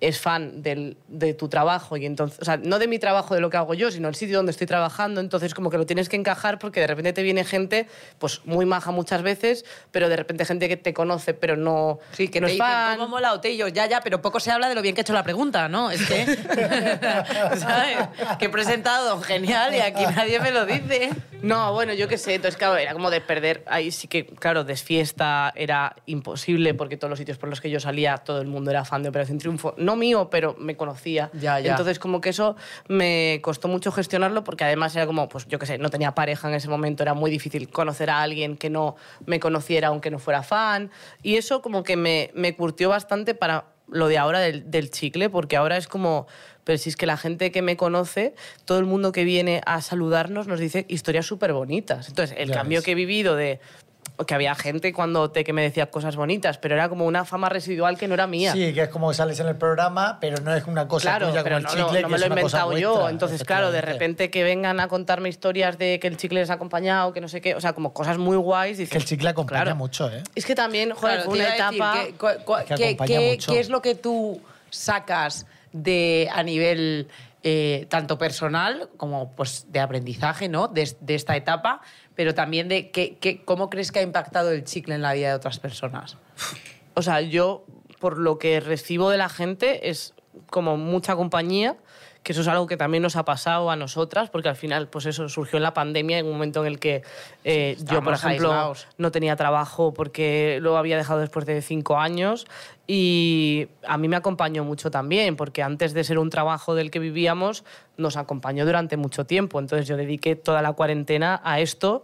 Speaker 4: es fan del- de tu trabajo y entonces, o sea, no de mi trabajo, de lo que hago yo, sino el sitio donde estoy trabajando, entonces como que lo tienes que encajar porque de repente te viene gente, pues muy maja muchas veces, pero de repente gente que te conoce pero no,
Speaker 2: Sí, que
Speaker 4: no
Speaker 2: te
Speaker 4: es fan.
Speaker 2: ¿cómo mola yo, ya, ya, pero poco se habla de lo bien que he hecho la pregunta, ¿no? Es que, [laughs] ¿sabes? Que he presentado genial y aquí nadie me lo dice.
Speaker 4: No, bueno, yo qué sé, entonces claro, era como de perder, ahí sí que, claro, desfiesta era imposible porque todos los sitios por los que yo salía, todo el mundo era fan de Operación Triunfo, no mío, pero me conocía.
Speaker 2: Ya, ya.
Speaker 4: Entonces como que eso me costó mucho gestionarlo porque además era como, pues yo qué sé, no tenía pareja en ese momento, era muy difícil conocer a alguien que no me conociera aunque no fuera fan y eso como que me, me curtió bastante para lo de ahora del, del chicle, porque ahora es como, pero si es que la gente que me conoce, todo el mundo que viene a saludarnos nos dice historias súper bonitas. Entonces, el
Speaker 3: Ya
Speaker 4: cambio que he vivido de que había gente cuando te que me decía cosas bonitas, pero era como una fama residual que no era mía.
Speaker 3: Sí, que es como sales en el programa, pero no es una cosa
Speaker 4: Claro,
Speaker 3: tuya
Speaker 4: pero
Speaker 3: como
Speaker 4: no,
Speaker 3: el
Speaker 4: no-
Speaker 3: chicle,
Speaker 4: no
Speaker 3: que
Speaker 4: me
Speaker 3: es
Speaker 4: lo he inventado yo.
Speaker 3: vuestra,
Speaker 4: Entonces, claro, de repente que vengan a contarme historias de que el chicle les ha acompañado, que no sé qué, o sea, como cosas muy guays. dices,
Speaker 3: Que el chicle acompaña
Speaker 4: claro.
Speaker 3: mucho, ¿eh?
Speaker 4: Es que también, joder,
Speaker 2: Claro,
Speaker 4: una
Speaker 2: decir,
Speaker 4: etapa...
Speaker 2: ¿qué- cu- cu-
Speaker 3: Que
Speaker 2: qué-
Speaker 3: mucho.
Speaker 2: qué es lo que tú sacas de, a nivel eh, tanto personal como pues, de aprendizaje ¿no? de, de esta etapa, pero también de qué- qué- cómo crees que ha impactado el chicle en la vida de otras personas?
Speaker 4: O sea, yo, por lo que recibo de la gente, es como mucha compañía, que eso es algo que también nos ha pasado a nosotras, porque al final, pues eso surgió en la pandemia, en un momento en el que eh, yo, por ejemplo,
Speaker 2: aislados.
Speaker 4: no tenía trabajo porque lo había dejado después de cinco años y a mí me acompañó mucho también, porque antes de ser un trabajo del que vivíamos, nos acompañó durante mucho tiempo. Entonces yo dediqué toda la cuarentena a esto,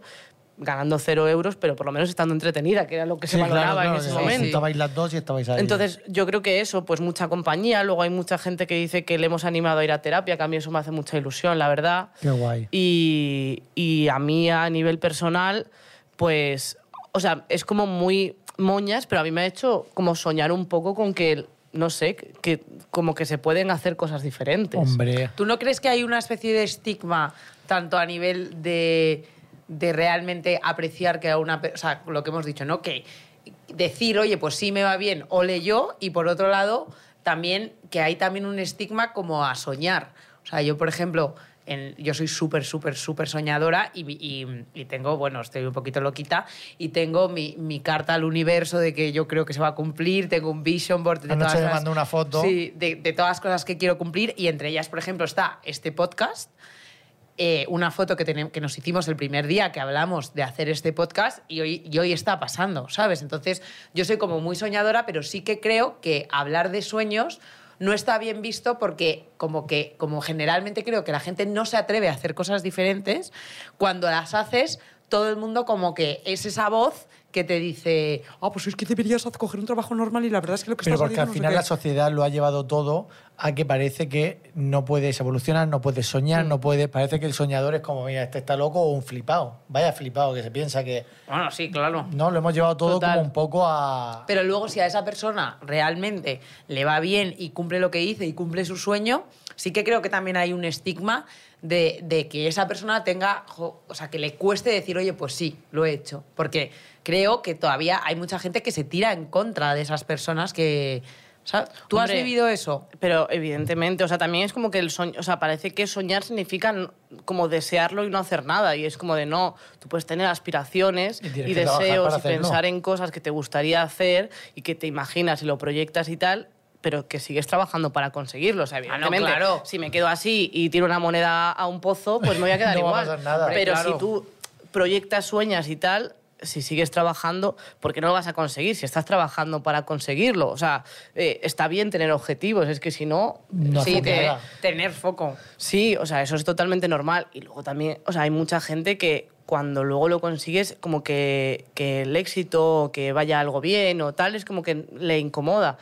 Speaker 4: ganando cero euros, pero por lo menos estando entretenida, que era lo que se
Speaker 3: Sí,
Speaker 4: valoraba
Speaker 3: claro,
Speaker 4: en ese
Speaker 3: que
Speaker 4: momento.
Speaker 3: Estabais las dos y estabais ahí.
Speaker 4: Entonces, yo creo que eso, pues mucha compañía. Luego hay mucha gente que dice que le hemos animado a ir a terapia, que a mí eso me hace mucha ilusión, la verdad.
Speaker 3: Qué guay.
Speaker 4: Y, y a mí, a nivel personal, pues, o sea, es como muy moñas, pero a mí me ha hecho como soñar un poco con que, no sé, que, que como que se pueden hacer cosas diferentes.
Speaker 3: Hombre.
Speaker 2: ¿Tú no crees que hay una especie de estigma, tanto a nivel de, de realmente apreciar que a una... O sea, lo que hemos dicho, ¿no? Que decir, oye, pues sí me va bien, ole yo, y por otro lado, también que hay también un estigma como a soñar. O sea, yo, por ejemplo, en- yo soy súper, súper, súper soñadora y, y- y tengo, bueno, estoy un poquito loquita, y tengo mi, mi carta al universo de que yo creo que se va a cumplir, tengo un vision board de todas las-
Speaker 3: una foto.
Speaker 2: Sí, de, de todas las cosas que quiero cumplir y entre ellas, por ejemplo, está este podcast, eh, una foto que, que nos hicimos el primer día que hablamos de hacer este podcast y hoy, y hoy está pasando, ¿sabes? Entonces, yo soy como muy soñadora, pero sí que creo que hablar de sueños no está bien visto porque como que como generalmente creo que la gente no se atreve a hacer cosas diferentes, cuando las haces todo el mundo como que es esa voz que te dice, ah, pues es que deberías coger un trabajo normal y la verdad es que lo que
Speaker 3: Pero
Speaker 2: estás
Speaker 3: porque al
Speaker 2: haciendo no sé
Speaker 3: final
Speaker 2: qué".
Speaker 3: la sociedad lo ha llevado todo a que parece que no puedes evolucionar, no puedes soñar, no puedes. Parece que el soñador es como, mira, este está loco o un flipado. Vaya flipado, que se piensa que.
Speaker 2: Bueno, sí, claro.
Speaker 3: No, lo hemos llevado todo
Speaker 4: Total.
Speaker 3: como un poco a.
Speaker 2: Pero luego, si a esa persona realmente le va bien y cumple lo que dice y cumple su sueño, sí que creo que también hay un estigma de, de que esa persona tenga, jo, o sea, que le cueste decir, oye, pues sí, lo he hecho. Porque creo que todavía hay mucha gente que se tira en contra de esas personas que... ¿sabes? ¿Tú has
Speaker 4: Hombre,
Speaker 2: vivido eso?
Speaker 4: Pero evidentemente, o sea, también es como que el sueño, o sea, parece que soñar significa como desearlo y no hacer nada. Y es como de no, tú puedes tener aspiraciones
Speaker 3: Y
Speaker 4: y, deseos y
Speaker 3: hacerlo.
Speaker 4: pensar en cosas que te gustaría hacer y que te imaginas y lo proyectas y tal, pero que sigues trabajando para conseguirlo. O sea,
Speaker 2: Ah, no,
Speaker 4: evidentemente,
Speaker 2: claro.
Speaker 4: si me quedo así y tiro una moneda a un pozo, pues me voy a quedar [laughs]
Speaker 3: No va a
Speaker 4: igual.
Speaker 3: pasar nada.
Speaker 4: Pero
Speaker 2: Claro.
Speaker 4: si tú proyectas, sueñas y tal, si sigues trabajando, ¿por qué no lo vas a conseguir? Si estás trabajando para conseguirlo. O sea, eh, está bien tener objetivos, es que si no...
Speaker 3: No
Speaker 2: sí,
Speaker 3: hace
Speaker 2: de
Speaker 3: nada.
Speaker 2: tener foco.
Speaker 4: Sí, o sea, eso es totalmente normal. Y luego también, o sea, hay mucha gente que cuando luego lo consigues, como que, que el éxito, que vaya algo bien o tal, es como que le incomoda.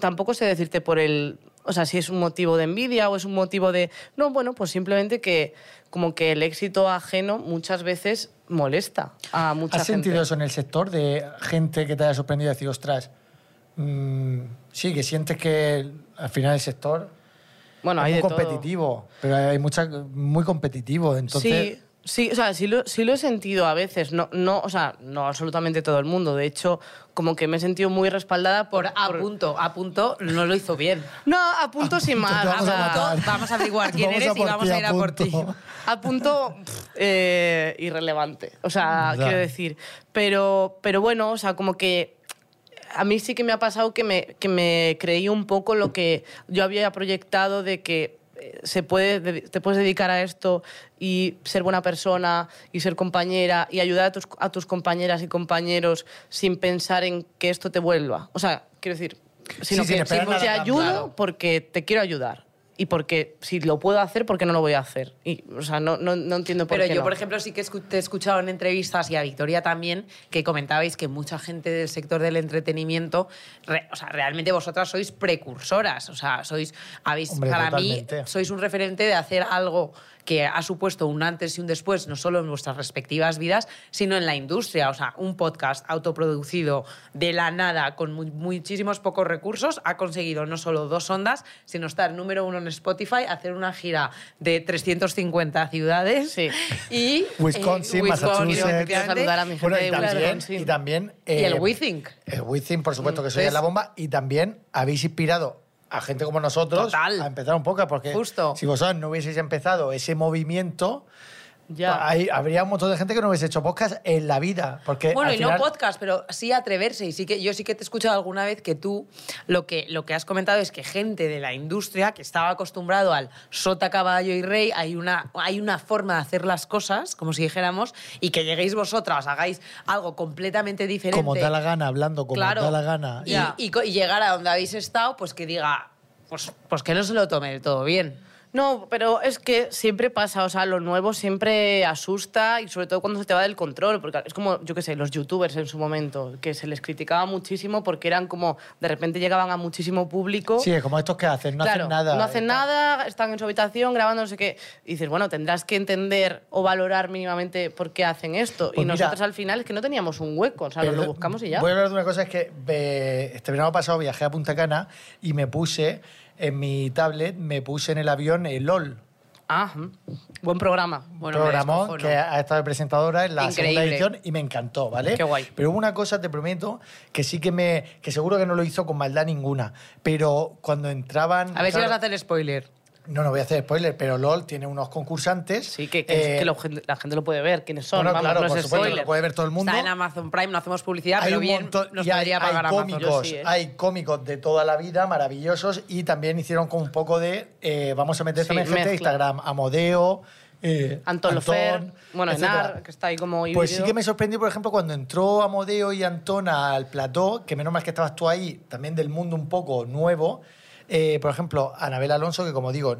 Speaker 4: Tampoco sé decirte por el... O sea, si es un motivo de envidia o es un motivo de... No, bueno, pues simplemente que como que el éxito ajeno muchas veces molesta a mucha
Speaker 3: ¿Has
Speaker 4: gente.
Speaker 3: sentido eso en el sector de gente que te haya sorprendido y decir, ostras, mm, sí, que sientes que al final el sector
Speaker 4: Bueno,
Speaker 3: es
Speaker 4: hay
Speaker 3: muy
Speaker 4: de todo.
Speaker 3: competitivo, pero hay mucha, muy competitivo, entonces...
Speaker 4: Sí, sí, o sea, sí lo, sí lo he sentido a veces. No, no, o sea, no absolutamente todo el mundo. De hecho, como que me he sentido muy respaldada por...
Speaker 2: Por a punto, a punto no lo hizo bien.
Speaker 4: No, a punto sin
Speaker 3: punto,
Speaker 4: más.
Speaker 3: vamos a matar.
Speaker 2: Vamos a averiguar [laughs] quién
Speaker 3: Vamos a
Speaker 2: eres y
Speaker 3: por
Speaker 2: vamos
Speaker 3: ti,
Speaker 2: a ir a por ti.
Speaker 4: a punto pff, eh, irrelevante. O sea,
Speaker 3: Ya.
Speaker 4: quiero decir. Pero, pero bueno, o sea, como que a mí sí que me ha pasado que me, que me creí un poco lo que yo había proyectado de que se puede, de- te puedes dedicar a esto y ser buena persona y ser compañera y ayudar a tus, a tus compañeras y compañeros sin pensar en que esto te vuelva. O sea, quiero decir, sino
Speaker 3: sin
Speaker 4: que
Speaker 3: nada
Speaker 4: te ayudo
Speaker 3: Claro.
Speaker 4: porque te quiero ayudar. Y porque si lo puedo hacer, ¿por qué no lo voy a hacer? Y, o sea, no, no, no entiendo por
Speaker 2: Pero
Speaker 4: qué
Speaker 2: yo,
Speaker 4: no.
Speaker 2: por ejemplo, sí que te he escuchado en entrevistas y a Victoria también que comentabais que mucha gente del sector del entretenimiento, re- o sea, realmente vosotras sois precursoras, o sea, sois, habéis,
Speaker 3: Hombre,
Speaker 2: para
Speaker 3: totalmente.
Speaker 2: mí, sois un referente de hacer algo que ha supuesto un antes y un después, no solo en vuestras respectivas vidas, sino en la industria. O sea, un podcast autoproducido de la nada, con mu- muchísimos pocos recursos, ha conseguido no solo dos ondas, sino estar número uno en Spotify, hacer una gira de 350 ciudades
Speaker 4: Sí.
Speaker 2: y [laughs]
Speaker 3: Wisconsin,
Speaker 2: eh,
Speaker 3: Massachusetts.
Speaker 4: Quiero
Speaker 2: efectivamente,
Speaker 4: saludar a mi gente
Speaker 3: Bueno, y
Speaker 4: de
Speaker 3: también,
Speaker 4: Wisconsin.
Speaker 3: y también...
Speaker 2: y
Speaker 3: eh,
Speaker 2: el WeThink.
Speaker 3: El Wizzing, por supuesto, que soy
Speaker 2: Entonces-
Speaker 3: la bomba. Y también habéis inspirado a gente como nosotros
Speaker 2: Total.
Speaker 3: a empezar un poco, porque
Speaker 2: Justo.
Speaker 3: si vosotros no hubieseis empezado ese movimiento,
Speaker 4: Ya.
Speaker 3: hay- habría un montón de gente que no hubiese hecho podcast en la vida. Porque
Speaker 2: Bueno, y
Speaker 3: final-
Speaker 2: no podcast, pero sí atreverse. Y sí que yo sí que te he escuchado alguna vez que tú lo que, lo que has comentado es que gente de la industria que estaba acostumbrado al sota, caballo y rey, hay una, hay una forma de hacer las cosas, como si dijéramos, y que lleguéis vosotras, hagáis algo completamente diferente.
Speaker 3: como da la gana, hablando como
Speaker 2: claro,
Speaker 3: da la gana.
Speaker 2: Y, y co- y llegar a donde habéis estado, pues que diga, pues, pues que no se lo tome del todo bien.
Speaker 4: No, pero es que siempre pasa, o sea, lo nuevo siempre asusta y sobre todo cuando se te va del control, porque es como, yo qué sé, los youtubers en su momento, que se les criticaba muchísimo porque eran como, de repente llegaban a muchísimo público.
Speaker 3: Sí, es como estos que hacen, no
Speaker 4: claro,
Speaker 3: hacen nada.
Speaker 4: No hacen nada, están en su habitación grabando no sé qué. Y dices, bueno, tendrás que entender o valorar mínimamente por qué hacen esto.
Speaker 3: Pues
Speaker 4: y
Speaker 3: mira,
Speaker 4: nosotros al final es que no teníamos un hueco, o sea, nos lo buscamos y ya.
Speaker 3: Voy a hablar de una cosa, es que eh, este verano pasado viajé a Punta Cana y me puse en mi tablet, me puse en el avión el LOL.
Speaker 4: Ah, mm. buen programa.
Speaker 2: Bueno, descojono.
Speaker 3: que ha estado de presentadora en la segunda edición y me encantó, ¿vale?
Speaker 4: Qué guay.
Speaker 3: Pero hubo una cosa, te prometo, que sí que me. que seguro que no lo hizo con maldad ninguna. Pero cuando entraban.
Speaker 2: A ver si vas a hacer spoiler.
Speaker 3: No, no voy a hacer spoiler, pero LOL tiene unos concursantes.
Speaker 4: Sí, que, que,
Speaker 3: eh,
Speaker 4: que lo gen- la gente lo puede ver, quiénes son.
Speaker 3: bueno,
Speaker 4: vamos,
Speaker 3: claro,
Speaker 4: no
Speaker 3: por
Speaker 4: es
Speaker 3: supuesto,
Speaker 4: spoiler.
Speaker 3: lo puede ver todo el mundo.
Speaker 2: Está en Amazon Prime, no hacemos publicidad,
Speaker 3: hay
Speaker 2: pero
Speaker 3: un
Speaker 2: bien
Speaker 3: montón
Speaker 2: nos
Speaker 3: y hay,
Speaker 2: podría
Speaker 3: hay
Speaker 2: pagar Amazon.
Speaker 3: cómicos,
Speaker 4: Yo sí, ¿eh?
Speaker 3: hay cómicos de toda la vida maravillosos y también hicieron con un poco de eh, vamos a meter
Speaker 4: Sí,
Speaker 3: también gente de. Instagram, Amodeo, eh,
Speaker 4: Anton Lofer, bueno. Enar, que está ahí como
Speaker 3: Pues sí que me sorprendió, por ejemplo, cuando entró Amodeo y Antón al plató, que menos mal que estabas tú ahí, también del mundo un poco nuevo. Eh, por ejemplo, Anabel Alonso, que como digo,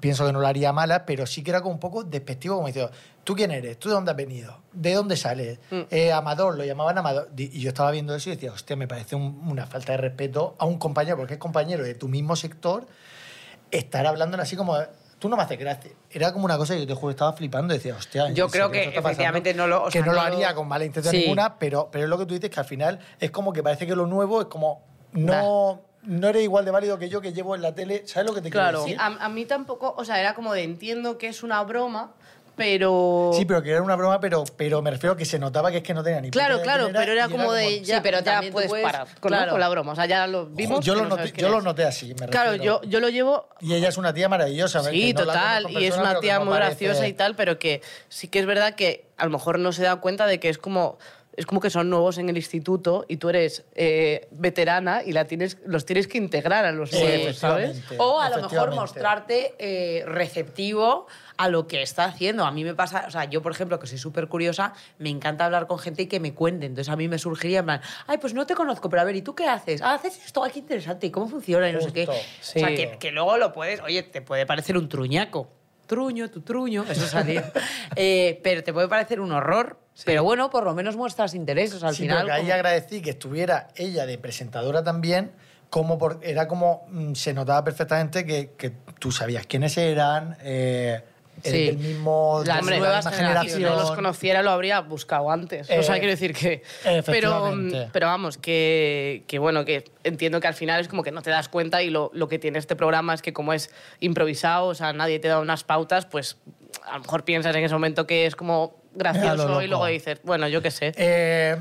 Speaker 3: pienso que no lo haría mala, pero sí que era como un poco despectivo, como diciendo, ¿tú quién eres? ¿Tú de dónde has venido? ¿De dónde sales?
Speaker 4: Mm.
Speaker 3: Eh, Amador, lo llamaban Amador. Y yo estaba viendo eso y decía, hostia, me parece un- una falta de respeto a un compañero, porque es compañero de tu mismo sector, estar hablando así como, tú no me haces gracia. Era como una cosa que yo te juro, estaba flipando y decía, hostia, ¿en
Speaker 2: Yo creo que
Speaker 3: pasando?
Speaker 2: efectivamente no lo- o
Speaker 3: que
Speaker 2: sea,
Speaker 3: no lo
Speaker 2: no lo-
Speaker 3: haría con mala intención
Speaker 2: Sí.
Speaker 3: ninguna, pero, pero es lo que tú dices, que al final es como que parece que lo nuevo es como, no, no eres igual de válido que yo que llevo en la tele, ¿sabes lo que te
Speaker 4: Claro,
Speaker 3: quiero
Speaker 4: a,
Speaker 3: decir?
Speaker 4: a mí tampoco, o sea, era como de entiendo que es una broma, pero...
Speaker 3: Sí, pero que era una broma, pero, pero me refiero a que se notaba que es que no tenía ni
Speaker 4: Claro, claro,
Speaker 3: quién era,
Speaker 4: pero era como de
Speaker 2: Sí, pero
Speaker 4: ya
Speaker 2: también tú
Speaker 4: puedes
Speaker 2: puedes-
Speaker 4: parar con,
Speaker 2: claro.
Speaker 4: con la broma. O sea, ya lo vimos.
Speaker 3: yo lo,
Speaker 4: no
Speaker 3: noté, yo lo así, me
Speaker 4: Claro,
Speaker 3: refiero.
Speaker 4: yo, yo lo llevo
Speaker 3: Y ella es una tía maravillosa. ¿ves?
Speaker 4: Sí,
Speaker 3: no la
Speaker 4: total. Y es una
Speaker 3: pero
Speaker 4: tía
Speaker 3: no
Speaker 4: muy
Speaker 3: parece-
Speaker 4: graciosa y tal, pero que sí que es verdad que a lo mejor no se da cuenta de que es como es como que son nuevos en el instituto y tú eres eh, veterana y la tienes, los tienes que integrar a los nuevos.
Speaker 2: O a lo mejor mostrarte eh, receptivo a lo que está haciendo. A mí me pasa, o sea, yo por ejemplo, que soy súper curiosa, me encanta hablar con gente y que me cuente. Entonces a mí me surgiría en plan, ay, pues no te conozco, pero a ver, ¿y tú qué haces? Ah, haces esto, ay, qué interesante, ¿y cómo funciona? Y no sé qué. O sea, que luego lo puedes, oye, te puede parecer un truñaco. Truño, tu truño, eso salía. [laughs] Eh, pero te puede parecer un horror. Pero bueno, por lo menos muestras sea, al
Speaker 3: Sí,
Speaker 2: final.
Speaker 3: porque ahí
Speaker 2: como-
Speaker 3: agradecí que estuviera ella de presentadora también, como por- era como mm, se notaba perfectamente que, que tú sabías quiénes eran, eh, eres
Speaker 2: Sí.
Speaker 3: del mismo,
Speaker 2: Las
Speaker 3: de
Speaker 2: nuevas generaciones.
Speaker 4: Si no los conociera, lo habría buscado antes. o
Speaker 3: Eh,
Speaker 4: sea, quiero decir que. Pero, pero vamos, que, que bueno, que entiendo que al final es como que no te das cuenta y lo, lo que tiene este programa es que, como es improvisado, o sea, nadie te da unas pautas, pues a lo mejor piensas en ese momento que es como gracioso y luego dices, bueno, yo qué sé.
Speaker 3: Eh,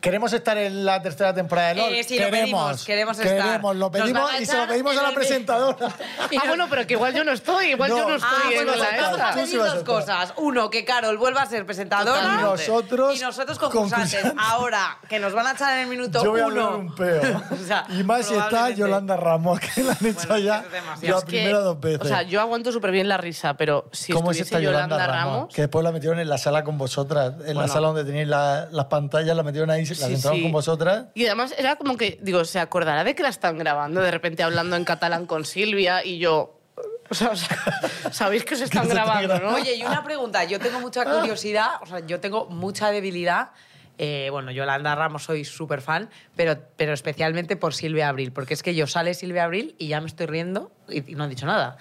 Speaker 3: ¿Queremos estar en la tercera temporada de LOL?
Speaker 2: Eh, sí, lo pedimos, queremos estar.
Speaker 3: Queremos, lo pedimos
Speaker 2: a
Speaker 3: y se lo pedimos a la presentadora. [laughs]
Speaker 4: ah, bueno, pero que igual yo no estoy, igual
Speaker 3: No.
Speaker 4: yo no estoy
Speaker 2: Ah,
Speaker 4: en
Speaker 2: bueno,
Speaker 4: la
Speaker 2: vamos
Speaker 4: esta.
Speaker 2: a
Speaker 3: Tú sí
Speaker 2: pedir
Speaker 3: a
Speaker 2: dos cosas. Uno, que Carol vuelva a ser presentadora.
Speaker 3: Y nosotros,
Speaker 2: Y nosotros concursantes.
Speaker 3: concursantes.
Speaker 2: Ahora, que nos van a echar en el minuto
Speaker 3: Yo voy a
Speaker 2: uno.
Speaker 3: hablar un peo. [laughs]
Speaker 2: O sea,
Speaker 3: y más si está. Yolanda Ramos, que la han hecho
Speaker 2: Bueno,
Speaker 3: ya
Speaker 2: es
Speaker 3: la primera dos veces.
Speaker 4: O sea, yo aguanto súper bien la risa, pero si
Speaker 3: ¿Cómo es
Speaker 4: estuviese
Speaker 3: esta
Speaker 4: Yolanda,
Speaker 3: Yolanda, Ramos?
Speaker 4: Ramos...
Speaker 3: Que después la metieron en la sala con vosotras. En la sala donde tenéis la- las pantallas, la metieron ahí, las
Speaker 4: Sí, sí.
Speaker 3: con vosotras.
Speaker 4: Y además era como que, digo, se acordará de que la están grabando de repente hablando en catalán con Silvia y yo. O sea, o sea, [laughs] sabéis que se están
Speaker 3: están
Speaker 4: grabando, ¿no?
Speaker 2: Oye, y una pregunta. Yo tengo mucha curiosidad, o sea, yo tengo mucha debilidad. Eh, bueno, Yolanda Ramos soy súper fan, pero, pero especialmente por Silvia Abril, porque es que yo sale Silvia Abril y ya me estoy riendo y, y no han dicho nada.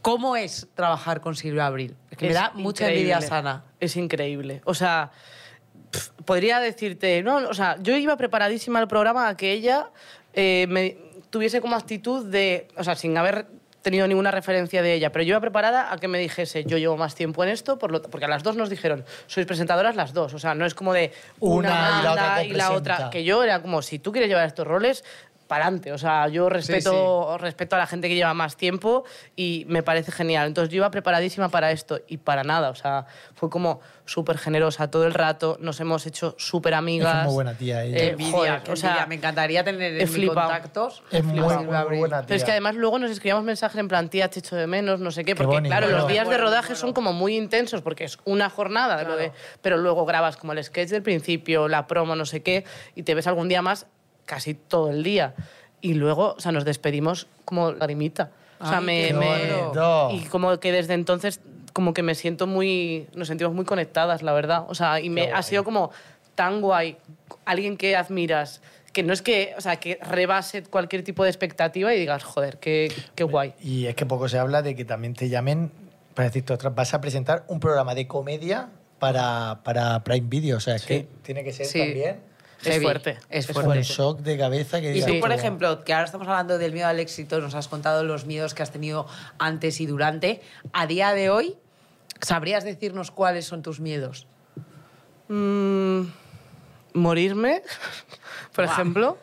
Speaker 2: ¿Cómo es trabajar con Silvia Abril? Es que me
Speaker 4: Es
Speaker 2: da mucha
Speaker 4: increíble.
Speaker 2: envidia sana.
Speaker 4: Es increíble. O sea, podría decirte, no, o sea, yo iba preparadísima al programa a que ella eh, me tuviese como actitud de, o sea, sin haber tenido ninguna referencia de ella, pero yo iba preparada a que me dijese, yo llevo más tiempo en esto, por lo, porque a las dos nos dijeron, sois presentadoras las dos, o sea, no es como de
Speaker 3: Una
Speaker 4: una,
Speaker 3: y la otra
Speaker 4: manda y la
Speaker 3: copresenta.
Speaker 4: otra, que yo era como, si tú quieres llevar estos roles, para adelante. O sea, yo respeto, respeto a la gente que lleva más tiempo y me parece genial. Entonces yo iba preparadísima para esto y para nada. O sea, fue como súper generosa todo el rato. Nos hemos hecho súper amigas.
Speaker 3: Es muy buena tía ella.
Speaker 2: Qué
Speaker 4: Eh,
Speaker 2: envidia,
Speaker 4: joder,
Speaker 2: qué
Speaker 4: o sea,
Speaker 2: envidia. me encantaría tener en contactos.
Speaker 3: Es muy, muy, muy buena tía.
Speaker 4: Pero es que además luego nos escribíamos mensajes en plan, tía, te echo de menos, no sé qué.
Speaker 3: Qué
Speaker 4: Porque,
Speaker 3: bonito.
Speaker 4: claro, los
Speaker 3: Bueno.
Speaker 4: días de rodaje
Speaker 2: bueno.
Speaker 4: son como muy intensos porque es una jornada, de lo de, pero luego grabas como el sketch del principio, la promo, no sé qué, y te ves algún día más casi todo el día. Y luego, o sea, nos despedimos como lagrimita. O sea,
Speaker 2: Ay,
Speaker 4: me, me-. Y como que desde entonces, como que me siento muy. Nos sentimos muy conectadas, la verdad. O sea, y me, ha sido como tan guay. Alguien que admiras, que no es que. O sea, que rebase cualquier tipo de expectativa y digas, joder, qué, qué guay.
Speaker 3: Y es que poco se habla de que también te llamen para decirte otra. Vas a presentar un programa de comedia para, para Prime Video. O sea, es que tiene que ser
Speaker 2: Sí.
Speaker 3: también
Speaker 4: Es fuerte,
Speaker 2: Es
Speaker 4: es
Speaker 3: un
Speaker 2: fuerte.
Speaker 3: shock de cabeza que
Speaker 2: Y tú, por ejemplo, que ahora estamos hablando del miedo al éxito, nos has contado los miedos que has tenido antes y durante. A día de hoy, ¿sabrías decirnos cuáles son tus miedos?
Speaker 4: Mm, morirme, [laughs] por ejemplo.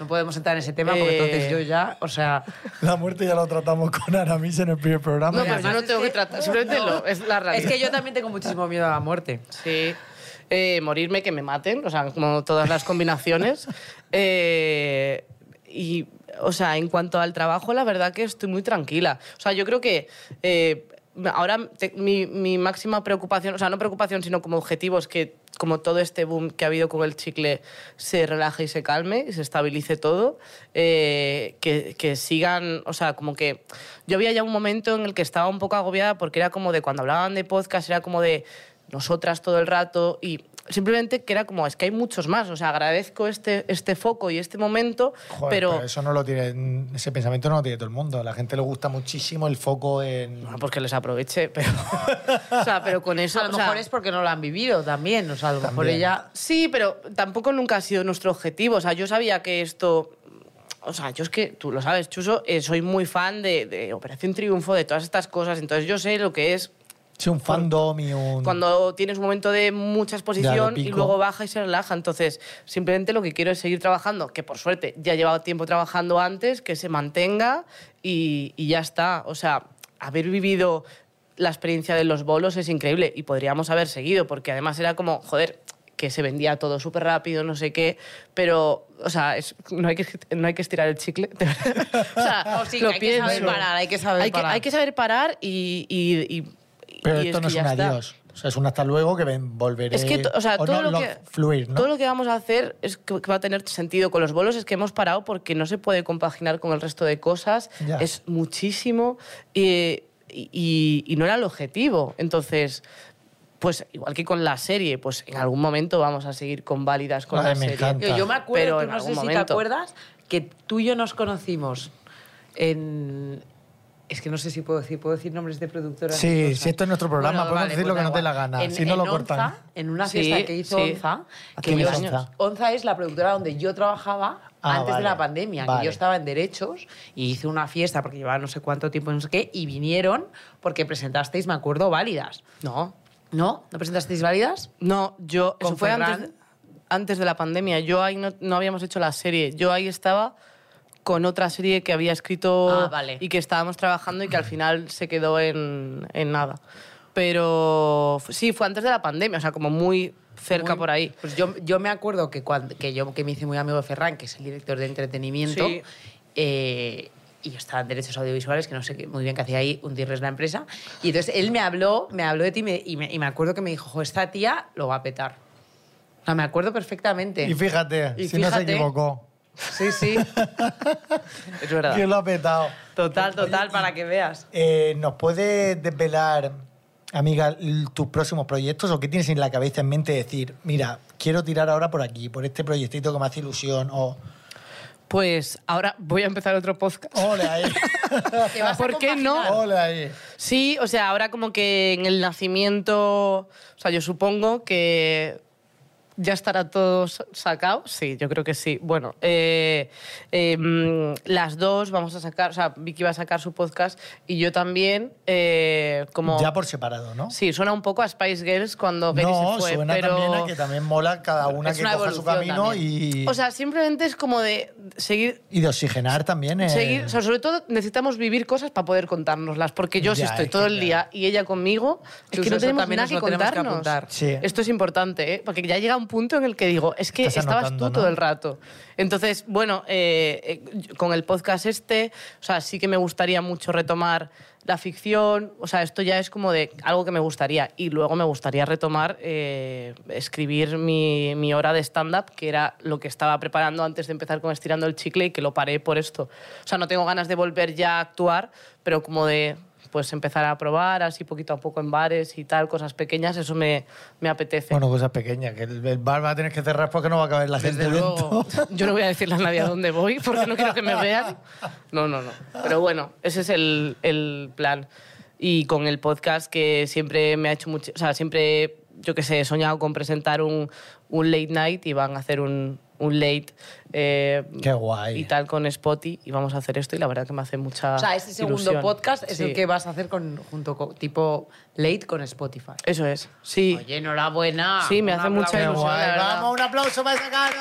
Speaker 2: No podemos entrar en ese tema porque
Speaker 4: Eh.
Speaker 2: entonces yo ya, o sea,
Speaker 3: La muerte ya lo tratamos con Aramis en el primer programa.
Speaker 4: No,
Speaker 2: Mira,
Speaker 4: pues yo no
Speaker 2: es
Speaker 4: tengo que
Speaker 2: que-
Speaker 4: tratar. Simplemente
Speaker 2: No.
Speaker 4: lo, es la realidad.
Speaker 2: es que yo también tengo muchísimo miedo a la muerte.
Speaker 4: Sí. Eh, morirme, que me maten, o sea, como todas las combinaciones. [laughs] Eh, y, o sea, en cuanto al trabajo, la verdad que estoy muy tranquila. O sea, yo creo que eh, ahora te- mi, mi máxima preocupación, o sea, no preocupación, sino como objetivo es que como todo este boom que ha habido con el chicle se relaje y se calme y se estabilice todo, eh, que, que sigan, o sea, como que yo había ya un momento en el que estaba un poco agobiada porque era como de cuando hablaban de podcast, era como de nosotras todo el rato y simplemente que era como, es que hay muchos más, o sea, agradezco este, este foco y este momento,
Speaker 3: Joder,
Speaker 4: pero...
Speaker 3: eso no lo tiene, ese pensamiento no lo tiene todo el mundo. A la gente le gusta muchísimo el foco en.
Speaker 4: Bueno, pues que les aproveche, pero... [laughs] o sea, pero con eso...
Speaker 2: a lo
Speaker 4: o sea,
Speaker 2: mejor es porque no lo han vivido también, o sea, a lo mejor
Speaker 3: También.
Speaker 2: ella...
Speaker 4: Sí, pero tampoco nunca ha sido nuestro objetivo. O sea, yo sabía que esto... O sea, yo es que, tú lo sabes, Chuso, eh, soy muy fan de, de Operación Triunfo, de todas estas cosas. Entonces yo sé lo que es
Speaker 3: Sí, un fandom y un.
Speaker 4: cuando tienes un momento de mucha exposición
Speaker 3: de
Speaker 4: y luego baja y se relaja. Entonces, simplemente lo que quiero es seguir trabajando, que por suerte ya he llevado tiempo trabajando antes, que se mantenga y, y ya está. O sea, haber vivido la experiencia de los bolos es increíble y podríamos haber seguido, porque además era como, joder, que se vendía todo súper rápido, no sé qué, pero, o sea, es- no, hay que, no hay que estirar el chicle. de verdad. [laughs] o sea, [laughs]
Speaker 2: No, sí,
Speaker 4: lo
Speaker 2: hay que saber
Speaker 4: pienso.
Speaker 2: parar, hay que saber
Speaker 4: hay
Speaker 2: parar.
Speaker 4: hay que saber parar y... y- y-
Speaker 3: Pero
Speaker 4: y
Speaker 3: esto no
Speaker 4: que
Speaker 3: es un adiós. O sea, es un hasta luego que ven- volveré.
Speaker 4: Es que, o sea, todo,
Speaker 3: no,
Speaker 4: lo
Speaker 3: lo-
Speaker 4: que,
Speaker 3: Fluir, ¿no?
Speaker 4: todo lo que vamos a hacer es que, va a tener sentido. Con los bolos es que hemos parado porque no se puede compaginar con el resto de cosas.
Speaker 3: Ya.
Speaker 4: Es muchísimo y, y- y no era el objetivo. Entonces, pues igual que con la serie, pues en algún momento vamos a seguir con válidas con
Speaker 3: Ay,
Speaker 4: la
Speaker 3: me
Speaker 4: serie.
Speaker 3: encanta.
Speaker 2: Yo, yo me acuerdo,
Speaker 4: Pero
Speaker 2: tú
Speaker 4: en
Speaker 2: no sé si te acuerdas, que tú y yo nos conocimos en... Es que no sé si puedo decir, ¿puedo decir nombres de productoras?
Speaker 3: Sí, si esto es nuestro programa,
Speaker 2: Bueno,
Speaker 3: podemos
Speaker 2: vale,
Speaker 3: decir lo
Speaker 2: pues
Speaker 3: que
Speaker 2: da
Speaker 3: nos dé la gana.
Speaker 2: En-
Speaker 3: si no
Speaker 2: en
Speaker 3: lo
Speaker 2: Onza,
Speaker 3: cortan.
Speaker 2: en una
Speaker 4: Sí,
Speaker 2: fiesta que hizo
Speaker 4: sí.
Speaker 2: Onza, que
Speaker 3: ¿Quién
Speaker 2: yo,
Speaker 3: Onza?
Speaker 2: Onza es la productora donde yo trabajaba
Speaker 3: Ah,
Speaker 2: antes
Speaker 3: vale,
Speaker 2: de la pandemia,
Speaker 3: vale.
Speaker 2: que yo estaba en Derechos y hice una fiesta porque llevaba no sé cuánto tiempo, no sé qué, y vinieron porque presentasteis, me acuerdo, válidas.
Speaker 4: No,
Speaker 2: ¿No? ¿No presentasteis válidas?
Speaker 4: no, yo...
Speaker 2: ¿Con
Speaker 4: Eso fue
Speaker 2: Ferran?
Speaker 4: antes, antes de la pandemia. Yo ahí no, no habíamos hecho la serie. Yo ahí estaba con otra serie que había escrito
Speaker 2: Ah, vale.
Speaker 4: y que estábamos trabajando y que al final se quedó en, en nada. Pero sí, fue antes de la pandemia, o sea, como muy cerca
Speaker 2: Muy-
Speaker 4: por ahí.
Speaker 2: Pues yo, yo me acuerdo que, cuando, que yo que me hice muy amigo de Ferran, que es el director de entretenimiento,
Speaker 4: Sí.
Speaker 2: eh, y yo estaba en derechos audiovisuales, que no sé muy bien qué hacía ahí, hundirles la empresa. Y entonces él me habló, me habló de ti y me, y me, y me acuerdo que me dijo, "Jo, esta tía lo va a petar. O sea, me acuerdo perfectamente.
Speaker 3: Y fíjate,
Speaker 2: Y
Speaker 3: si no se
Speaker 2: fíjate.
Speaker 3: equivocó.
Speaker 2: Sí, sí. [laughs]
Speaker 4: Es verdad.
Speaker 3: ¿Quién lo ha petado?
Speaker 2: Total, total, para que veas.
Speaker 3: Eh, ¿Nos puedes desvelar, amiga, tus próximos proyectos o qué tienes en la cabeza en mente de decir, mira, quiero tirar ahora por aquí, por este proyectito que me hace ilusión o...
Speaker 4: Pues ahora voy a empezar otro podcast.
Speaker 3: Ole ahí. [laughs]
Speaker 4: ¿Por qué no?
Speaker 3: Ole ahí.
Speaker 4: Sí, o sea, ahora como que en el nacimiento, o sea, yo supongo que ya estará todo sa- sacado. Sí, yo creo que sí. Bueno, eh, eh, las dos vamos a sacar, o sea, Vicky va a sacar su podcast y yo también, eh, como...
Speaker 3: Ya por separado, ¿no?
Speaker 4: Sí, suena un poco a Spice Girls cuando Gary
Speaker 3: no,
Speaker 4: se fue,
Speaker 3: suena
Speaker 4: pero...
Speaker 3: también a que también mola cada una
Speaker 2: Es
Speaker 3: que
Speaker 2: una
Speaker 3: coja su camino
Speaker 2: también.
Speaker 3: y,
Speaker 4: O sea, simplemente es como de seguir
Speaker 3: y de oxigenar también. eh,
Speaker 4: Seguir, o sea, sobre todo necesitamos vivir cosas para poder contárnoslas, porque yo si
Speaker 3: Ya,
Speaker 4: estoy
Speaker 3: es
Speaker 4: todo
Speaker 3: que
Speaker 4: el
Speaker 3: ya.
Speaker 4: día y ella conmigo, es que no tenemos nada que
Speaker 2: que
Speaker 4: contarnos.
Speaker 2: apuntar.
Speaker 3: Sí.
Speaker 4: Esto es importante, ¿eh? porque ya llega un punto en el que digo, es que
Speaker 3: Estás
Speaker 4: estabas
Speaker 3: anotando,
Speaker 4: tú
Speaker 3: ¿no?
Speaker 4: todo el rato. Entonces, bueno, eh, eh, con el podcast este, o sea, sí que me gustaría mucho retomar la ficción, o sea, esto ya es como de algo que me gustaría. Y luego me gustaría retomar, eh, escribir mi, mi hora de stand-up, que era lo que estaba preparando antes de empezar con Estirando el Chicle y que lo paré por esto. O sea, no tengo ganas de volver ya a actuar, pero como de pues empezar a probar así poquito a poco en bares y tal, cosas pequeñas, eso me, me apetece.
Speaker 3: Bueno, cosas pequeñas, que el, el bar va a tener que cerrar porque no va a caber la gente
Speaker 2: Desde luego.
Speaker 3: dentro. [laughs]
Speaker 4: Yo no voy a decirle a nadie a dónde voy porque no quiero que me vean. No, no, no. Pero bueno, ese es el, el plan. Y con el podcast que siempre me ha hecho mucho... O sea, siempre, yo qué sé, he soñado con presentar un, un late night y van a hacer un, un late... eh,
Speaker 3: Qué guay.
Speaker 4: Y tal con Spotty y vamos a hacer esto y la verdad que me hace mucha
Speaker 2: O sea, este segundo
Speaker 4: ilusión.
Speaker 2: podcast es
Speaker 4: Sí.
Speaker 2: el que vas a hacer con, junto con tipo late con Spotify.
Speaker 4: Eso es, sí.
Speaker 2: Oye, enhorabuena.
Speaker 4: Sí, me
Speaker 2: Un
Speaker 4: hace mucha ilusión.
Speaker 3: guay. Vamos, un aplauso para ese caro.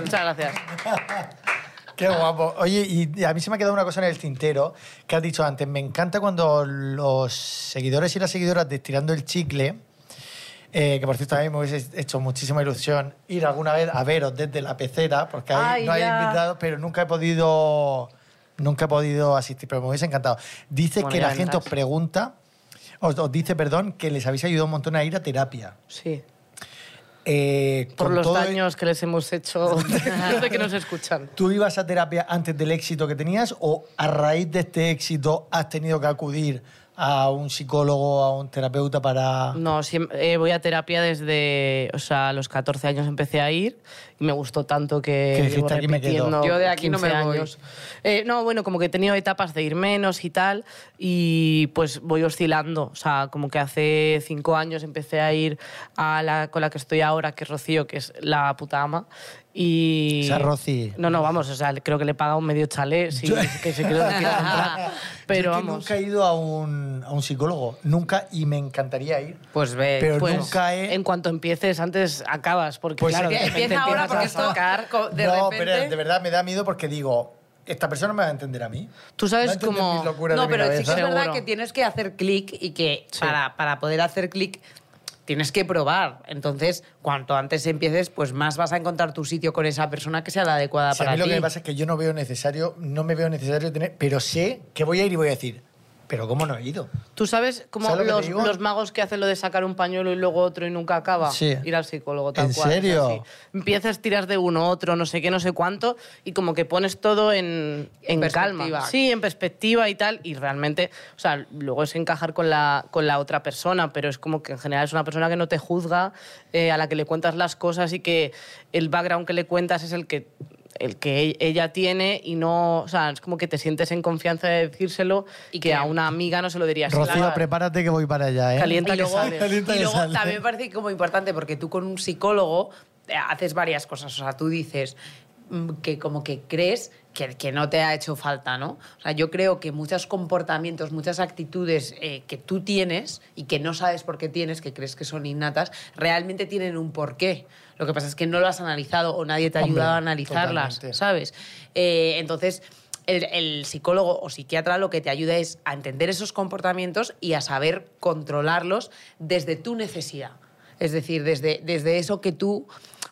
Speaker 4: Muchas gracias. [laughs]
Speaker 3: Qué guapo. Oye, y a mí se me ha quedado una cosa en el tintero que has dicho antes. Me encanta cuando los seguidores y las seguidoras de Estirando el Chicle, eh, que por cierto a mí me hubiese hecho muchísima ilusión ir alguna vez a veros desde la pecera, porque ahí
Speaker 4: Ay,
Speaker 3: no hay
Speaker 4: ya.
Speaker 3: invitados, pero nunca he podido nunca he podido asistir, pero me hubiese encantado. Dice
Speaker 4: Bueno,
Speaker 3: que la gente os pregunta, os, os dice, perdón, que les habéis ayudado un montón a ir a terapia.
Speaker 4: Sí.
Speaker 3: Eh,
Speaker 4: Por los
Speaker 3: todo-
Speaker 4: daños que les hemos hecho [laughs] desde que nos escuchan.
Speaker 3: ¿Tú ibas a terapia antes del éxito que tenías o a raíz de este éxito has tenido que acudir a un psicólogo, a un terapeuta para...
Speaker 4: No, siem- eh, voy a terapia desde, o sea, a los 14 años empecé a ir y me gustó tanto que llevo
Speaker 3: "Aquí me quedo".
Speaker 2: Yo de aquí no
Speaker 4: 15
Speaker 2: me voy.
Speaker 4: años. Eh, no, bueno, como que he tenido etapas de ir menos y tal y pues voy oscilando. O sea, como que hace cinco años empecé a ir a la con la que estoy ahora, que es Rocío, que es la puta ama. Y...
Speaker 3: O sea.
Speaker 4: No, no, vamos, o sea, creo que le paga un medio chalet sí, que se quiere comprar. Pero
Speaker 3: Yo es que
Speaker 4: vamos.
Speaker 3: nunca he ido a un, a un psicólogo, nunca, y me encantaría ir.
Speaker 2: Pues ve.
Speaker 3: Pero
Speaker 4: Pues,
Speaker 3: nunca he...
Speaker 4: En cuanto empieces, antes acabas, porque
Speaker 3: Pues
Speaker 4: claro,
Speaker 3: que
Speaker 2: Empieza ahora porque
Speaker 4: a
Speaker 2: esto
Speaker 4: sacar-
Speaker 2: de
Speaker 3: no,
Speaker 2: repente...
Speaker 3: pero de verdad me da miedo porque digo, esta persona me va a entender a mí.
Speaker 4: Tú sabes cómo-
Speaker 2: No,
Speaker 3: mi
Speaker 2: pero sí que es verdad que tienes que hacer clic y que
Speaker 4: Sí.
Speaker 2: para, para poder hacer clic tienes que probar. Entonces, cuanto antes empieces, pues más vas a encontrar tu sitio con esa persona que sea la adecuada
Speaker 3: Sí, a
Speaker 2: para
Speaker 3: mí lo
Speaker 2: ti.
Speaker 3: que me pasa es que yo no veo necesario, no me veo necesario tener, pero sé que voy a ir y voy a decir, pero ¿cómo no he ido?
Speaker 4: ¿Tú sabes cómo
Speaker 3: ¿Sabes lo que te
Speaker 4: los, magos que hacen lo de sacar un pañuelo y luego otro y nunca acaba?
Speaker 3: Sí.
Speaker 4: Ir al psicólogo, tal
Speaker 3: ¿En
Speaker 4: cual. es
Speaker 3: serio?
Speaker 4: así. Empiezas, tiras de uno, otro, no sé qué, no sé cuánto, y como que pones todo en, en calma.
Speaker 2: perspectiva.
Speaker 4: Sí, en perspectiva y tal, y realmente, o sea, luego es encajar con la, con la otra persona, pero es como que en general es una persona que no te juzga, eh, a la que le cuentas las cosas y que el background que le cuentas es el que el que e- ella tiene y no, o sea, es como que te sientes en confianza de decírselo y que
Speaker 2: que-
Speaker 4: a una amiga no se lo dirías.
Speaker 3: Rocío,
Speaker 4: Claro.
Speaker 3: prepárate que voy para allá, ¿eh?
Speaker 4: Calienta
Speaker 2: Y
Speaker 4: que
Speaker 2: luego.
Speaker 3: Calienta
Speaker 2: y
Speaker 3: que
Speaker 2: luego
Speaker 3: sale.
Speaker 2: también me parece como importante porque tú con un psicólogo eh, haces varias cosas. O sea, tú dices que como que crees que, que no te ha hecho falta, ¿no? O sea, yo creo que muchos comportamientos, muchas actitudes eh, que tú tienes y que no sabes por qué tienes, que crees que son innatas, realmente tienen un porqué. Lo que pasa es que no lo has analizado o nadie te ha
Speaker 3: Hombre,
Speaker 2: ayudado a analizarlas,
Speaker 3: totalmente.
Speaker 2: ¿sabes? Eh, entonces, el, el psicólogo o psiquiatra lo que te ayuda es a entender esos comportamientos y a saber controlarlos desde tu necesidad. Es decir, desde, desde eso que tú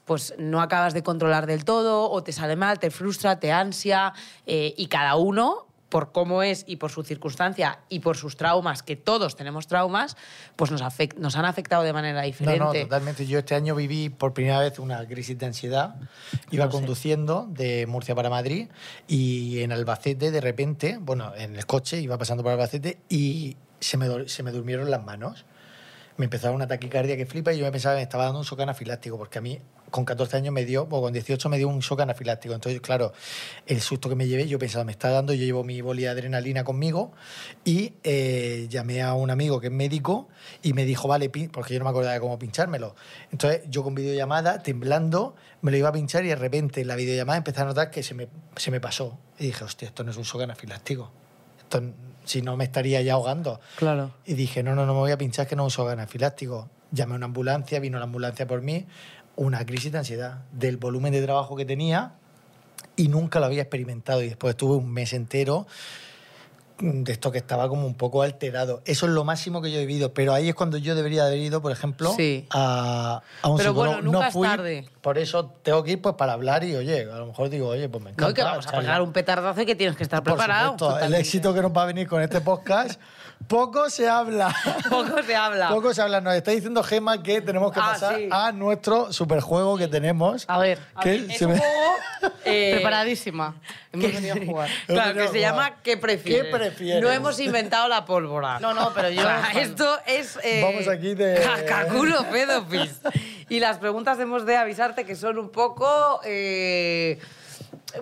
Speaker 2: pues no acabas de controlar del todo o te sale mal, te frustra, te ansia eh, y cada uno por cómo es y por su circunstancia y por sus traumas, que todos tenemos traumas, pues nos, afect- nos han afectado de manera
Speaker 3: No,
Speaker 2: diferente.
Speaker 3: no, totalmente. Yo este año viví por primera vez una crisis de ansiedad. Iba conduciendo de Murcia para Madrid y en Albacete, de repente, bueno, en el coche, iba pasando por Albacete y se me, se me durmieron las manos. Me empezaba una taquicardia que flipa y yo me pensaba que me estaba dando un shock anafiláctico, porque a mí con 14 años me dio, o con 18 me dio un shock anafiláctico. Entonces, claro, el susto que me llevé, yo pensaba, me está dando, yo llevo mi boli de adrenalina conmigo y eh, llamé a un amigo que es médico y me dijo, vale, pin-", porque yo no me acordaba de cómo pinchármelo. Entonces, yo con videollamada, temblando, me lo iba a pinchar y de repente en la videollamada empecé a notar que se me, se me pasó. Y dije, hostia, esto no es un shock anafiláctico. Esto, si no, me estaría ya ahogando.
Speaker 2: Claro.
Speaker 3: Y dije, no, no, no me voy a pinchar que no uso anafiláctico. Llamé a una ambulancia, vino la ambulancia por mí. Una crisis de ansiedad del volumen de trabajo que tenía y nunca lo había experimentado. Y después estuve un mes entero de esto que estaba como un poco alterado. Eso es lo máximo que yo he vivido. Pero ahí es cuando yo debería haber ido, por ejemplo,
Speaker 2: Sí.
Speaker 3: a, a un
Speaker 2: Pero
Speaker 3: psicólogo.
Speaker 2: bueno, nunca
Speaker 3: no
Speaker 2: es
Speaker 3: fui,
Speaker 2: tarde.
Speaker 3: Por eso tengo que ir pues, para hablar y, oye, a lo mejor digo, oye, pues me encanta.
Speaker 2: No, que vamos a pegar un petardazo y que tienes que estar
Speaker 3: Por
Speaker 2: preparado.
Speaker 3: supuesto, el éxito que nos va a venir con este podcast, [laughs] poco se habla. [laughs]
Speaker 2: Poco se habla.
Speaker 3: Poco se habla. Nos está diciendo Gema que tenemos que
Speaker 2: Ah,
Speaker 3: pasar
Speaker 2: sí.
Speaker 3: a nuestro superjuego que tenemos.
Speaker 4: A ver,
Speaker 3: que
Speaker 2: Es
Speaker 3: se
Speaker 2: un
Speaker 3: me-
Speaker 2: juego... [laughs] eh,
Speaker 4: preparadísima. Hemos venido a jugar.
Speaker 2: Claro, que se
Speaker 3: a
Speaker 2: llama. ¿Qué prefieres?
Speaker 3: ¿Qué prefieres?
Speaker 2: No hemos inventado la pólvora.
Speaker 4: No, no, pero yo-
Speaker 2: esto es... eh,
Speaker 3: Vamos aquí de-
Speaker 2: Cacaculo pedopis. Y las preguntas hemos de avisarte que son un poco... eh,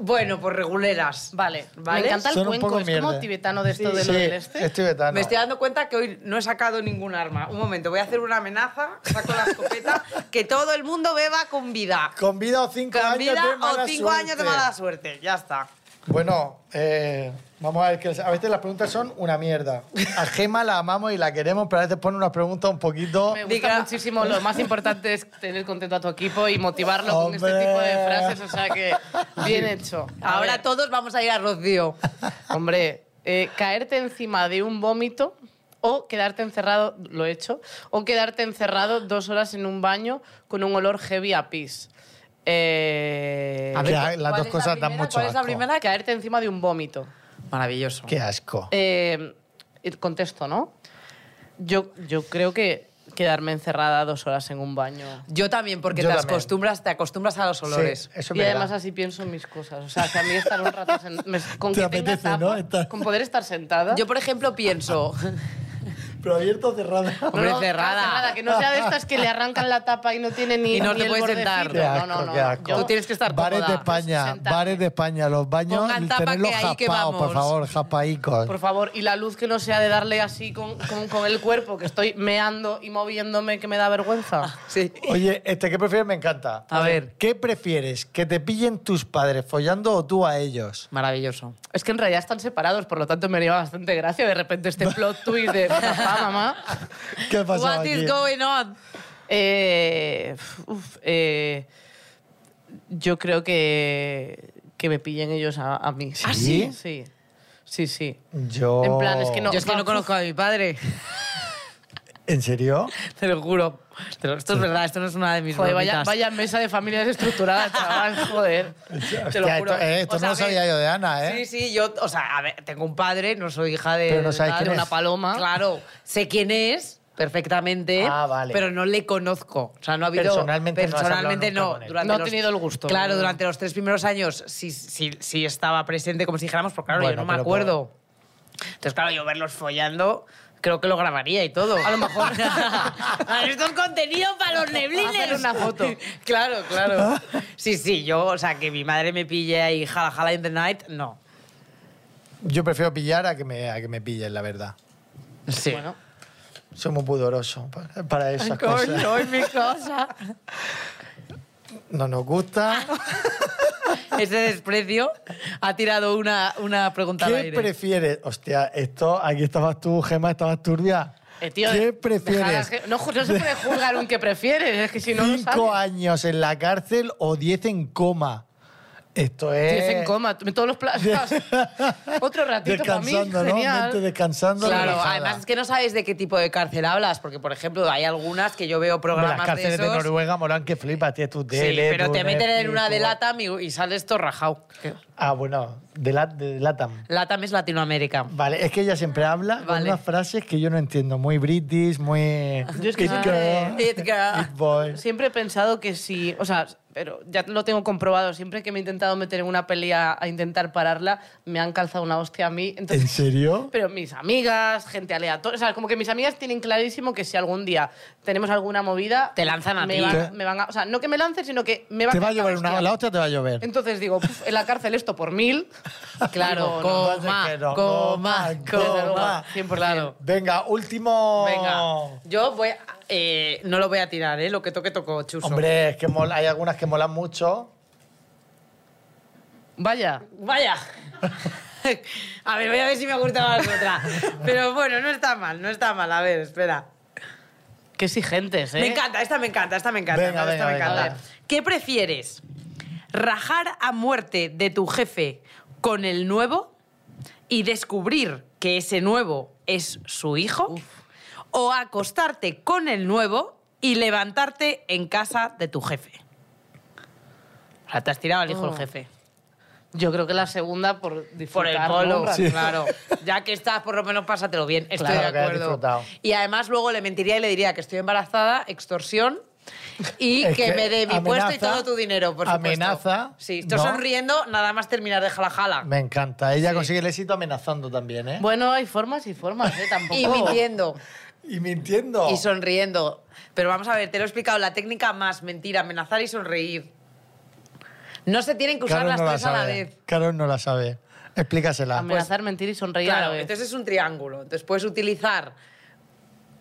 Speaker 2: bueno, pues reguleras.
Speaker 4: Vale,
Speaker 2: ¿Vale?
Speaker 4: me encanta el
Speaker 3: Son un
Speaker 4: cuenco,
Speaker 3: poco
Speaker 4: es como
Speaker 3: mierda.
Speaker 4: tibetano de esto de
Speaker 3: Sí,
Speaker 4: lo del este.
Speaker 3: es tibetano.
Speaker 2: Me estoy dando cuenta que hoy no he sacado ningún arma. Un momento, voy a hacer una amenaza, saco la escopeta, [laughs] que todo el mundo beba con vida.
Speaker 3: Con vida o cinco
Speaker 2: Con
Speaker 3: años
Speaker 2: vida
Speaker 3: de mala
Speaker 2: o cinco
Speaker 3: suerte.
Speaker 2: años de mala suerte. Ya está.
Speaker 3: Bueno, eh, vamos a ver que a veces las preguntas son una mierda. A Gema la amamos y la queremos, pero a veces pone unas preguntas un poquito...
Speaker 4: Me gusta
Speaker 2: Diga-
Speaker 4: muchísimo. Lo más importante es tener contento a tu equipo y motivarlo con este
Speaker 3: Hombre.
Speaker 4: tipo de frases. O sea que, bien hecho. A
Speaker 2: Ahora
Speaker 4: ver,
Speaker 2: todos vamos a ir a Rocío.
Speaker 4: Hombre, eh, caerte encima de un vómito o quedarte encerrado, lo he hecho, o quedarte encerrado dos horas en un baño con un olor heavy a pis. Eh,
Speaker 3: A ver, las
Speaker 2: ¿cuál
Speaker 3: dos cosas dan mucho
Speaker 2: ¿Cuál es la
Speaker 3: asco.
Speaker 2: primera?
Speaker 4: caerte encima de un vómito.
Speaker 2: Maravilloso.
Speaker 3: Qué asco.
Speaker 4: Eh, el contesto, ¿no? Yo, yo creo que quedarme encerrada dos horas en un baño.
Speaker 2: Yo también, porque
Speaker 3: Yo
Speaker 2: te
Speaker 3: también.
Speaker 2: acostumbras, te acostumbras a los
Speaker 3: Sí,
Speaker 2: olores.
Speaker 3: eso
Speaker 4: y además así pienso en mis cosas. O sea, que a mí estar un rato sen- me- [laughs] con
Speaker 3: Te
Speaker 4: que tenga
Speaker 3: apetece, ¿no? Estar-
Speaker 4: con poder estar sentada.
Speaker 2: Yo, por ejemplo, pienso... [laughs]
Speaker 3: Pero abierto o cerrado.
Speaker 2: Hombre,
Speaker 4: claro,
Speaker 2: cerrada.
Speaker 4: que no sea de estas que le arrancan la tapa y no tiene ni,
Speaker 2: Y no
Speaker 4: ni
Speaker 2: te
Speaker 4: el
Speaker 2: puedes sentar.
Speaker 3: Qué asco,
Speaker 4: no, no, no.
Speaker 3: qué asco.
Speaker 4: Yo-
Speaker 2: Tú tienes que estar
Speaker 3: Bares de. España,
Speaker 4: sentarme.
Speaker 3: bares de España, los baños,
Speaker 2: Pongan tapa
Speaker 3: tenerlos
Speaker 2: que ahí que
Speaker 3: jaspados, por favor, jaspaicos.
Speaker 4: Por favor, y la luz que no sea de darle así con, con- con el cuerpo, que estoy meando y moviéndome, que me da vergüenza. [laughs]
Speaker 2: Sí.
Speaker 3: Oye, este, ¿qué prefieres? Me encanta.
Speaker 2: A ver.
Speaker 3: ¿Qué prefieres? ¿Que te pillen tus padres follando o tú a ellos?
Speaker 2: Maravilloso.
Speaker 4: Es que en realidad están separados, por lo tanto me haría bastante gracia de repente este [laughs] plot twist de papá, mamá.
Speaker 3: ¿Qué pasa
Speaker 2: What
Speaker 3: aquí?
Speaker 2: is going on?
Speaker 4: Eh, uf, eh, yo creo que, que me pillen ellos a, a mí.
Speaker 3: ¿Ah, sí?
Speaker 4: Sí, sí, sí.
Speaker 3: Yo...
Speaker 4: En plan, es que no-
Speaker 2: Yo es que no conozco a mi padre.
Speaker 3: ¿En serio?
Speaker 2: Te lo juro. Te lo- Esto es verdad, esto no es una de mis
Speaker 4: Joder, vaya,
Speaker 2: bromitas.
Speaker 4: vaya mesa de familia desestructurada, chaval, joder.
Speaker 2: Te lo
Speaker 3: Hostia,
Speaker 2: juro.
Speaker 3: esto, eh, esto
Speaker 2: O sea,
Speaker 3: no lo
Speaker 2: a ver,
Speaker 3: sabía yo de Ana, ¿eh?
Speaker 2: Sí, sí, yo, o sea, a ver, tengo un padre, no soy hija de,
Speaker 3: Pero no sabes
Speaker 2: de una
Speaker 3: es.
Speaker 4: paloma.
Speaker 2: Claro, sé quién es perfectamente,
Speaker 3: Ah, vale.
Speaker 2: pero no le conozco. O sea, no ha habido
Speaker 3: Personalmente no has hablado
Speaker 2: personalmente
Speaker 3: nunca
Speaker 2: no.
Speaker 3: con él.
Speaker 2: Durante
Speaker 4: No
Speaker 2: los-
Speaker 4: tenido el gusto.
Speaker 2: Claro, durante los tres primeros años sí, sí, sí estaba presente, como si dijéramos, porque claro,
Speaker 3: Bueno,
Speaker 2: yo no me
Speaker 3: pero
Speaker 2: acuerdo. Entonces, claro, yo verlos follando, creo que lo grabaría y todo. A lo mejor. [laughs] Esto es contenido para los neblines.
Speaker 4: Hacer una foto. [laughs]
Speaker 2: claro, claro. Sí, sí, yo, o sea, que mi madre me pille ahí jala jala in the night, no.
Speaker 3: Yo prefiero pillar a que me, a que me pillen, la verdad.
Speaker 2: Sí.
Speaker 4: Bueno,
Speaker 3: Soy muy pudoroso para, para esas cosas.
Speaker 2: Coño, mi cosa. [laughs]
Speaker 3: No nos gusta. [laughs]
Speaker 2: Ese desprecio ha tirado una, una pregunta al
Speaker 3: ¿Qué
Speaker 2: aire.
Speaker 3: prefieres? Hostia, esto, aquí estabas tú, Gemma, estabas turbia.
Speaker 4: eh, tío,
Speaker 3: ¿Qué prefieres?
Speaker 4: No, se puede juzgar un que prefieres, es que si no,
Speaker 3: ¿Cinco años en la cárcel o diez en coma? Esto es...
Speaker 4: Tienes en coma, todos los platos. [laughs] [laughs] Otro ratito para mí,
Speaker 3: Descansando, ¿no?
Speaker 4: genial.
Speaker 3: Mente descansando.
Speaker 2: Claro,
Speaker 3: relajada.
Speaker 2: además es que no sabes de qué tipo de cárcel hablas, porque por ejemplo hay algunas que yo veo programas
Speaker 3: las cárceles
Speaker 2: de.
Speaker 3: Noruega molan que flipas, tienes tu
Speaker 2: sí,
Speaker 3: tele,
Speaker 2: pero
Speaker 3: tu
Speaker 2: te meten en una de LATAM y, y sales todo rajado.
Speaker 3: Ah, bueno, de, la, de LATAM.
Speaker 2: LATAM es Latinoamérica.
Speaker 3: Vale, es que ella siempre habla con unas frases que yo no entiendo, muy british, muy...
Speaker 4: Yo es que
Speaker 3: It girl,
Speaker 2: It girl.
Speaker 3: it boy.
Speaker 4: Siempre he pensado que si, o sea, pero ya lo tengo comprobado, siempre que me he intentado meter en una pelea a intentar pararla, me han calzado una hostia a mí.
Speaker 3: ¿En
Speaker 4: Entonces,
Speaker 3: serio?
Speaker 4: pero mis amigas, gente aleatoria, o sea, como que mis amigas tienen clarísimo que si algún día tenemos alguna movida...
Speaker 2: Te lanzan a
Speaker 4: me van- me van a- o sea, no que me lancen, sino que me va
Speaker 3: Te va a llover una,
Speaker 4: hostia.
Speaker 3: la hostia te va a llover.
Speaker 4: Entonces digo, "Puf, en la cárcel esto por mil. [laughs]
Speaker 2: Claro,
Speaker 4: no,
Speaker 2: coma,
Speaker 3: no,
Speaker 2: coma,
Speaker 3: coma,
Speaker 2: coma.
Speaker 4: 100%.
Speaker 2: Claro.
Speaker 3: Venga, último...
Speaker 2: Venga, yo voy a- eh, no lo voy a tirar, ¿eh? Lo que toque tocó, chuso.
Speaker 3: Hombre, es que mola- hay algunas que molan mucho.
Speaker 4: Vaya.
Speaker 2: Vaya. [laughs] a ver, voy a ver si me gusta más otra. Pero bueno, no está mal, no está mal. A ver, espera.
Speaker 4: Qué exigentes, ¿eh?
Speaker 2: Me encanta, esta me encanta, esta me encanta.
Speaker 3: Venga,
Speaker 2: esta
Speaker 3: venga,
Speaker 2: me
Speaker 3: venga,
Speaker 2: encanta.
Speaker 3: venga.
Speaker 2: ¿Qué prefieres? ¿Rajar a muerte de tu jefe con el nuevo y descubrir que ese nuevo es su hijo? ¿O acostarte con el nuevo y levantarte en casa de tu jefe? O sea, te has tirado al hijo del
Speaker 4: Oh.
Speaker 2: jefe.
Speaker 4: Yo creo que la segunda por
Speaker 2: Por el polo,
Speaker 4: rato.
Speaker 3: Sí.
Speaker 2: claro. [laughs] Ya que estás, por lo menos pásatelo bien. Estoy
Speaker 3: Claro,
Speaker 2: de
Speaker 3: que has
Speaker 2: acuerdo.
Speaker 3: disfrutado.
Speaker 2: Y además luego le mentiría y le diría que estoy embarazada, extorsión. Y [laughs]
Speaker 3: Es
Speaker 2: que,
Speaker 3: que
Speaker 2: me dé mi puesto y
Speaker 3: amenaza-
Speaker 2: todo tu dinero, por supuesto.
Speaker 3: amenaza,
Speaker 2: Sí, estoy
Speaker 3: ¿no?
Speaker 2: sonriendo, nada más terminar de jala jala.
Speaker 3: Me encanta. Ella
Speaker 2: Sí.
Speaker 3: consigue el éxito amenazando también, ¿eh?
Speaker 4: Bueno, hay formas y formas, ¿eh? [laughs] Tampoco.
Speaker 2: Y mintiendo.
Speaker 3: Y mintiendo.
Speaker 2: Y sonriendo. Pero vamos a ver, te lo he explicado, la técnica más mentira, amenazar y sonreír. No se tienen que usar
Speaker 3: Carol
Speaker 2: las
Speaker 3: no la
Speaker 2: tres a la vez.
Speaker 3: Carol no la sabe. Explícasela.
Speaker 4: Amenazar, mentir y sonreír a la
Speaker 2: Claro,
Speaker 4: vez.
Speaker 2: entonces es un triángulo. Entonces puedes utilizar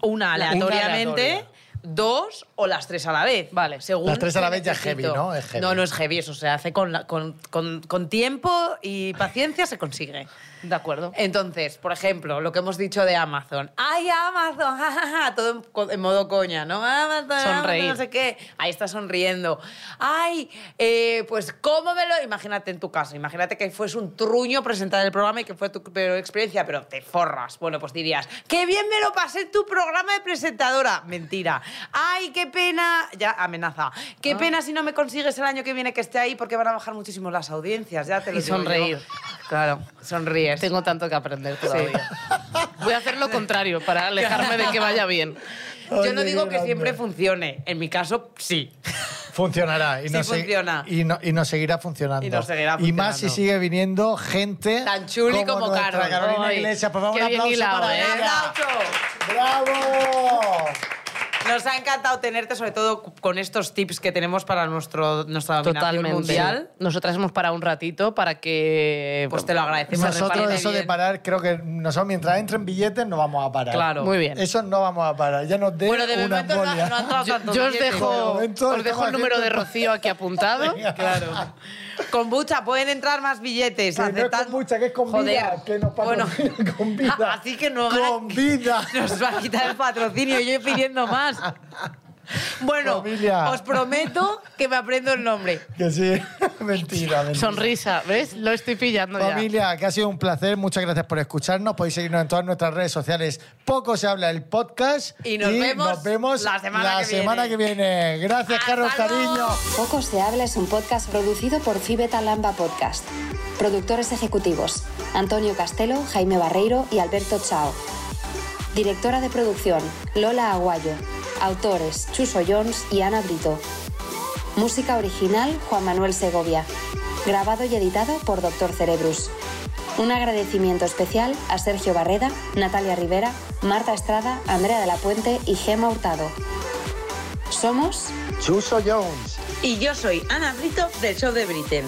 Speaker 2: una
Speaker 3: La-
Speaker 2: aleatoriamente,
Speaker 3: una
Speaker 2: dos o las tres a la vez.
Speaker 4: Vale.
Speaker 2: Según
Speaker 3: Las tres a la vez ya es heavy. ¿no? Es heavy.
Speaker 2: No, no es heavy, eso se hace con, la- con, con- con tiempo y paciencia se consigue.
Speaker 4: De acuerdo.
Speaker 2: Entonces, por ejemplo, lo que hemos dicho de Amazon. ¡Ay, Amazon! [laughs] ja, ja, ja", Todo en, co- en modo coña, ¿no? Amazon, Amazon,
Speaker 4: Sonreír.
Speaker 2: no sé qué. Ahí está sonriendo. ¡Ay! eh, pues, ¿cómo me lo...? Imagínate en tu caso. Imagínate que fuese un truño presentar el programa y que fue tu experiencia, pero te forras. Bueno, pues dirías, ¡qué bien me lo pasé en tu programa de presentadora! Mentira. ¡Ay, qué pena! Ya, amenaza. ¡Qué
Speaker 4: Ah.
Speaker 2: pena si no me consigues el año que viene que esté ahí porque van a bajar muchísimo las audiencias! Ya te lo
Speaker 4: Y
Speaker 2: digo yo. Claro, sonríes.
Speaker 4: Tengo tanto que aprender todavía. Voy a hacer lo contrario para alejarme de que vaya bien.
Speaker 2: Yo no digo que siempre funcione. En mi caso, sí.
Speaker 3: Funcionará. Y
Speaker 2: Sí
Speaker 3: no se-
Speaker 2: funciona.
Speaker 3: y, no- y nos seguirá funcionando.
Speaker 2: Y nos seguirá
Speaker 3: Y más si
Speaker 2: funcionando.
Speaker 3: sigue viniendo gente.
Speaker 2: Tan chuli como
Speaker 3: nuestra
Speaker 2: Carol.
Speaker 3: Carolina Iglesias. Por favor,
Speaker 4: qué
Speaker 3: un aplauso
Speaker 4: hilado,
Speaker 3: para
Speaker 4: ¿eh?
Speaker 2: ¡Un
Speaker 3: ella.
Speaker 2: aplauso!
Speaker 3: ¡Bravo!
Speaker 2: Nos ha encantado tenerte, sobre todo con estos tips que tenemos para nuestro, nuestra dominación
Speaker 4: Totalmente.
Speaker 2: mundial.
Speaker 4: Nosotras hemos parado un ratito para que.
Speaker 2: Pues te lo agradecemos.
Speaker 3: Nosotros eso de parar, creo que nosotros mientras entren billetes no vamos a parar.
Speaker 2: Claro.
Speaker 4: Muy bien.
Speaker 3: Eso no vamos a parar. Ya nos dé
Speaker 2: Bueno, de
Speaker 3: una
Speaker 2: momento no,
Speaker 3: embolia.
Speaker 2: no
Speaker 4: Yo, yo os.
Speaker 3: De
Speaker 4: dejo,
Speaker 3: momento
Speaker 4: os dejo el número de Rocío aquí apuntado. [laughs]
Speaker 2: Claro. Con bucha pueden entrar más billetes.
Speaker 3: Que no es con que es con
Speaker 2: Joder.
Speaker 3: vida. Que nos
Speaker 2: Bueno.
Speaker 3: patrocina con vida. [laughs]
Speaker 2: Así que no
Speaker 3: Con vida. [laughs]
Speaker 2: Nos va a quitar el patrocinio. Yo pidiendo más. [laughs]
Speaker 5: Bueno,
Speaker 3: Familia.
Speaker 5: os prometo que me aprendo el nombre.
Speaker 3: Que sí, [laughs] mentira, mentira.
Speaker 4: Sonrisa, ¿ves? Lo estoy pillando ya.
Speaker 3: Familia, que ha sido un placer. Muchas gracias por escucharnos. Podéis seguirnos en todas nuestras redes sociales. Poco se habla el podcast.
Speaker 5: Y nos vemos
Speaker 3: nos vemos
Speaker 5: la semana
Speaker 3: la
Speaker 5: que
Speaker 3: semana
Speaker 5: viene.
Speaker 3: que viene. Gracias,
Speaker 5: Hasta
Speaker 3: Carlos,
Speaker 5: luego.
Speaker 3: cariño.
Speaker 6: Poco se habla es un podcast producido por Fibeta Lamba Podcast. Productores ejecutivos: Antonio Castelo, Jaime Barreiro y Alberto Chao. Directora de producción: Lola Aguayo. Autores: Chuso Jones y Ana Brito. Música original: Juan Manuel Segovia. Grabado y editado por Doctor Cerebrus. Un agradecimiento especial a Sergio Barreda, Natalia Rivera, Marta Estrada, Andrea de la Puente y Gema Hurtado. Somos
Speaker 3: Chuso Jones.
Speaker 5: Y yo soy Ana Brito del show de Britain.